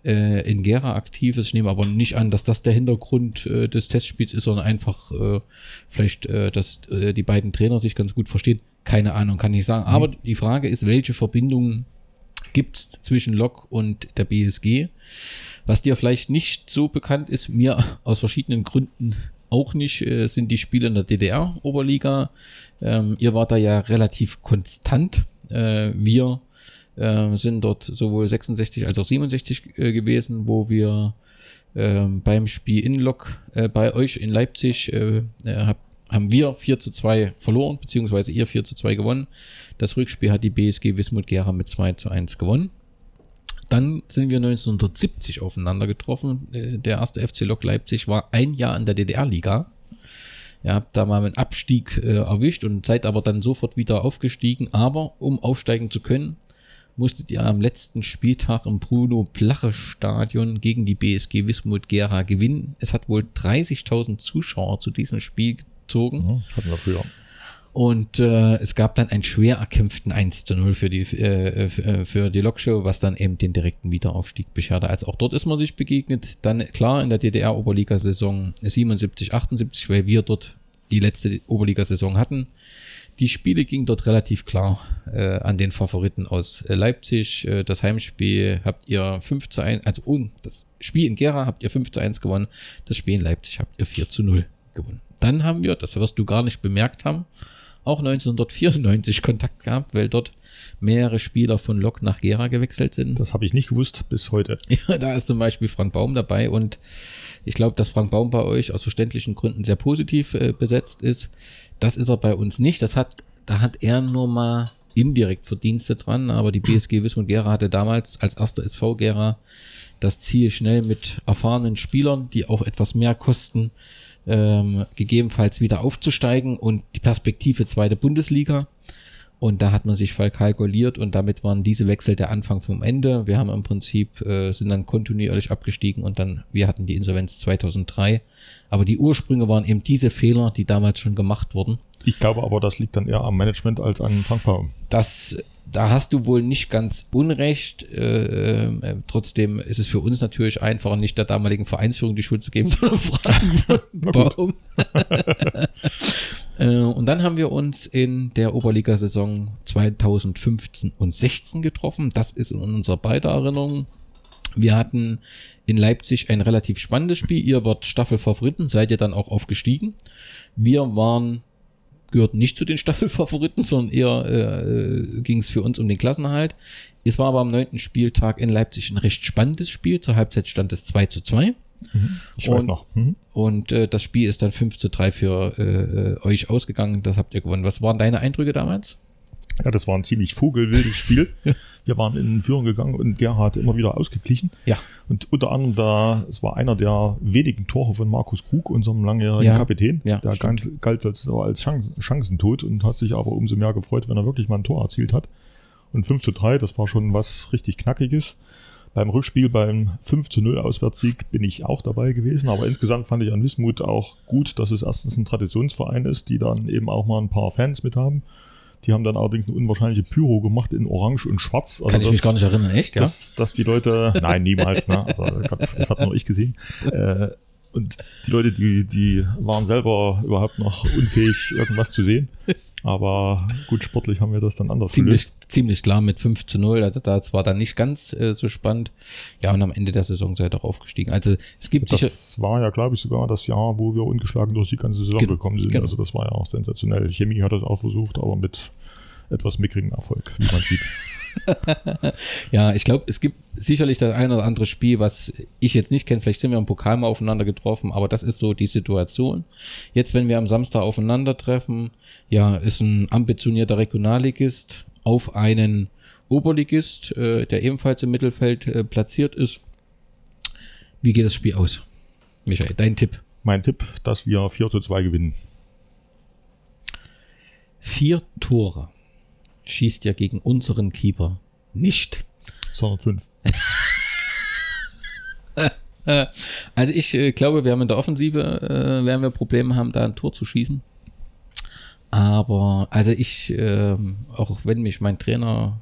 äh, in Gera aktiv ist. Ich nehme aber nicht an, dass das der Hintergrund äh, des Testspiels ist, sondern einfach äh, vielleicht, äh, dass äh, die beiden Trainer sich ganz gut verstehen. Keine Ahnung, kann ich sagen. Aber die Frage ist, welche Verbindungen gibt es zwischen Lok und der BSG? Was dir vielleicht nicht so bekannt ist, mir aus verschiedenen Gründen auch nicht, äh, sind die Spiele in der DDR-Oberliga. Ähm, ihr wart da ja relativ konstant. Äh, wir äh, sind dort sowohl 66 als auch 67 äh, gewesen, wo wir ähm, beim Spiel in Lok äh, bei euch in Leipzig äh, äh, hab, haben wir 4 zu 2 verloren, beziehungsweise ihr 4 zu 2 gewonnen. Das Rückspiel hat die BSG Wismut Gera mit 2 zu 1 gewonnen. Dann sind wir 1970 aufeinander getroffen. Äh, Der erste FC Lok Leipzig war ein Jahr in der DDR-Liga. Ihr habt da mal einen Abstieg äh, erwischt und seid aber dann sofort wieder aufgestiegen. Aber um aufsteigen zu können, musstet ihr am letzten Spieltag im Bruno Plache Stadion gegen die BSG Wismut Gera gewinnen. Es hat wohl 30.000 Zuschauer zu diesem Spiel gezogen.
Ja, hatten wir früher.
Und äh, es gab dann einen schwer erkämpften 1 zu 0 für die, äh, äh, für die Lokshow, was dann eben den direkten Wiederaufstieg bescherte. Also auch dort ist man sich begegnet. Dann klar in der DDR-Oberligasaison 77, 78, weil wir dort die letzte Oberligasaison hatten. Die Spiele gingen dort relativ klar äh, an den Favoriten aus äh, Leipzig. Äh, das Heimspiel habt ihr 5 zu 1, also und das Spiel in Gera habt ihr 5 zu 1 gewonnen. Das Spiel in Leipzig habt ihr 4 zu 0 gewonnen. Dann haben wir, das wirst du gar nicht bemerkt haben, auch 1994 Kontakt gehabt, weil dort mehrere Spieler von Lok nach Gera gewechselt sind.
Das habe ich nicht gewusst bis heute.
Ja, da ist zum Beispiel Frank Baum dabei und ich glaube, dass Frank Baum bei euch aus verständlichen Gründen sehr positiv äh, besetzt ist. Das ist er bei uns nicht. Das hat, da hat er nur mal indirekt Verdienste dran, aber die BSG Wismut Gera hatte damals als erster SV Gera das Ziel, schnell mit erfahrenen Spielern, die auch etwas mehr kosten, ähm, gegebenenfalls wieder aufzusteigen und die Perspektive zweite Bundesliga. Und da hat man sich verkalkuliert und damit waren diese Wechsel der Anfang vom Ende. Wir haben im Prinzip, äh, sind dann kontinuierlich abgestiegen und dann, wir hatten die Insolvenz 2003. Aber die Ursprünge waren eben diese Fehler, die damals schon gemacht wurden.
Ich glaube aber, das liegt dann eher am Management als an Frank Baum.
Das, da hast du wohl nicht ganz unrecht. Äh, äh, trotzdem ist es für uns natürlich einfacher, nicht der damaligen Vereinsführung die Schuld zu geben, sondern Frank Baum. Äh, und dann haben wir uns in der Oberligasaison 2015 und 16 getroffen. Das ist in unserer beider Erinnerung. Wir hatten in Leipzig ein relativ spannendes Spiel. Ihr wart Staffelfavoriten, seid ihr dann auch aufgestiegen. Wir waren gehörten nicht zu den Staffelfavoriten, sondern eher äh, ging es für uns um den Klassenerhalt. Es war aber am neunten Spieltag in Leipzig ein recht spannendes Spiel. Zur Halbzeit stand es 2 zu 2.
Mhm. Ich
und,
weiß noch. Mhm.
Und äh, das Spiel ist dann 5 zu 3 für äh, euch ausgegangen. Das habt ihr gewonnen. Was waren deine Eindrücke damals?
Ja, das war ein ziemlich vogelwildes Spiel. Wir waren in Führung gegangen und Gerhard immer wieder ausgeglichen.
Ja.
Und unter anderem da, es war einer der wenigen Tore von Markus Krug, unserem langjährigen
Ja.
Kapitän.
Ja,
der
stimmt.
galt, als, als Chancen, Chancentod und hat sich aber umso mehr gefreut, wenn er wirklich mal ein Tor erzielt hat. Und 5 zu 3, das war schon was richtig Knackiges. Beim Rückspiel, beim 5 zu 0 Auswärtssieg bin ich auch dabei gewesen, aber insgesamt fand ich an Wismut auch gut, dass es erstens ein Traditionsverein ist, die dann eben auch mal ein paar Fans mit haben. Die haben dann allerdings eine unwahrscheinliche Pyro gemacht in Orange und Schwarz. Also
Kann ich
das,
mich gar nicht erinnern, echt? Ja.
dass, dass die Leute, nein, niemals, ne? Aber Gott, das hat nur ich gesehen. Äh, und die Leute, die, die waren selber überhaupt noch unfähig, irgendwas zu sehen. Aber gut, sportlich haben wir das dann anders
ziemlich, ziemlich klar mit 5 zu 0. Also das war dann nicht ganz äh, so spannend. Ja, und am Ende der Saison seid ihr auch aufgestiegen. Also es gibt sicher.
Das war ja, glaube ich, sogar das Jahr, wo wir ungeschlagen durch die ganze Saison gekommen sind.
genau.
Also das war ja auch sensationell. Chemie hat das auch versucht, aber mit etwas mickrigen Erfolg, wie man sieht.
Ja, ich glaube, es gibt sicherlich das eine oder andere Spiel, was ich jetzt nicht kenne. Vielleicht sind wir im Pokal mal aufeinander getroffen, aber das ist so die Situation. Jetzt, wenn wir am Samstag aufeinandertreffen, ja, ist ein ambitionierter Regionalligist auf einen Oberligist, äh, der ebenfalls im Mittelfeld äh, platziert ist. Wie geht das Spiel aus? Michael, dein Tipp.
Mein Tipp, dass wir 4 zu 2 gewinnen.
Vier Tore schießt ja gegen unseren Keeper nicht.
Sondern 5.
Äh, Also ich äh, glaube, wir haben in der Offensive, äh, werden wir Probleme haben, da ein Tor zu schießen. Aber, also ich, ähm, auch wenn mich mein Trainer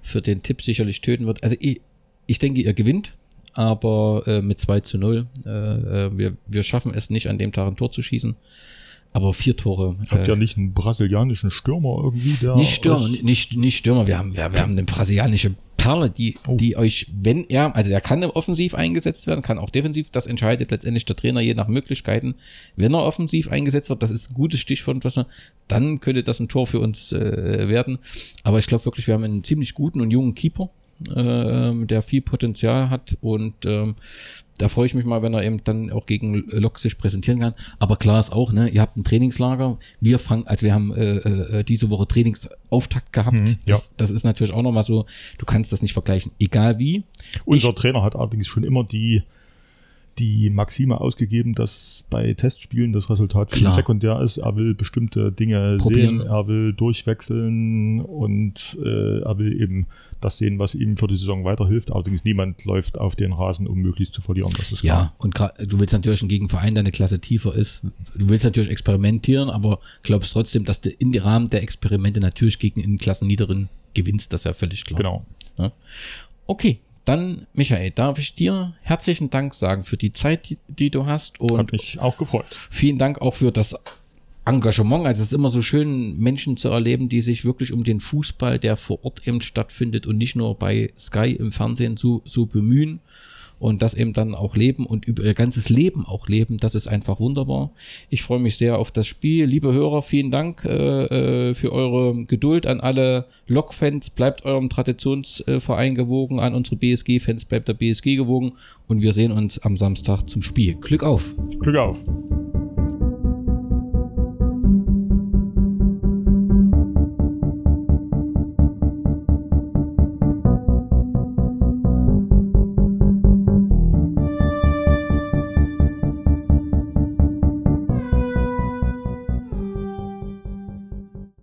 für den Tipp sicherlich töten wird, also ich, ich denke, ihr gewinnt, aber äh, mit 2 zu 0. Äh, äh, wir, wir schaffen es nicht, an dem Tag ein Tor zu schießen. Aber vier Tore.
Habt
äh,
ihr nicht einen brasilianischen Stürmer irgendwie, der.
nicht Stürmer, nicht, nicht Stürmer. Wir haben, wir, wir haben eine brasilianische Perle, die,
Oh.
die euch, wenn er, also er kann offensiv eingesetzt werden, kann auch defensiv. Das entscheidet letztendlich der Trainer je nach Möglichkeiten. Wenn er offensiv eingesetzt wird, das ist ein gutes Stichwort, was man, dann könnte das ein Tor für uns äh, werden. Aber ich glaube wirklich, wir haben einen ziemlich guten und jungen Keeper, äh, der viel Potenzial hat und ähm, da freue ich mich mal, wenn er eben dann auch gegen Lok sich präsentieren kann. Aber klar ist auch, ne, ihr habt ein Trainingslager. Wir fangen, also wir haben äh, äh, diese Woche Trainingsauftakt gehabt.
Mhm, ja.
das, das ist natürlich auch nochmal so, du kannst das nicht vergleichen, egal wie.
Unser Trainer hat allerdings schon immer die, die Maxime ausgegeben, dass bei Testspielen das Resultat
Klar.
sekundär ist. Er will bestimmte Dinge
Probieren.
sehen, er will durchwechseln und äh, er will eben das sehen, was ihm für die Saison weiterhilft. Allerdings niemand läuft auf den Rasen, um möglichst zu verlieren. Das ist klar.
Ja, und du willst natürlich einen Gegenverein, der eine Klasse tiefer ist. Du willst natürlich experimentieren, aber glaubst trotzdem, dass du in dem Rahmen der Experimente natürlich gegen einen Klassenniederen gewinnst. Das ist ja völlig klar.
Genau.
Ja. Okay, dann Michael, darf ich dir herzlichen Dank sagen für die Zeit, die, die du hast und
Hat mich auch gefreut.
vielen Dank auch für das Engagement. Also es ist immer so schön, Menschen zu erleben, die sich wirklich um den Fußball, der vor Ort eben stattfindet und nicht nur bei Sky im Fernsehen so, so bemühen und das eben dann auch leben und über ihr ganzes Leben auch leben. Das ist einfach wunderbar. Ich freue mich sehr auf das Spiel. Liebe Hörer, vielen Dank äh, äh, für eure Geduld an alle Lok-Fans. Bleibt eurem Traditionsverein gewogen, an unsere BSG-Fans bleibt der BSG gewogen und wir sehen uns am Samstag zum Spiel. Glück auf!
Glück auf.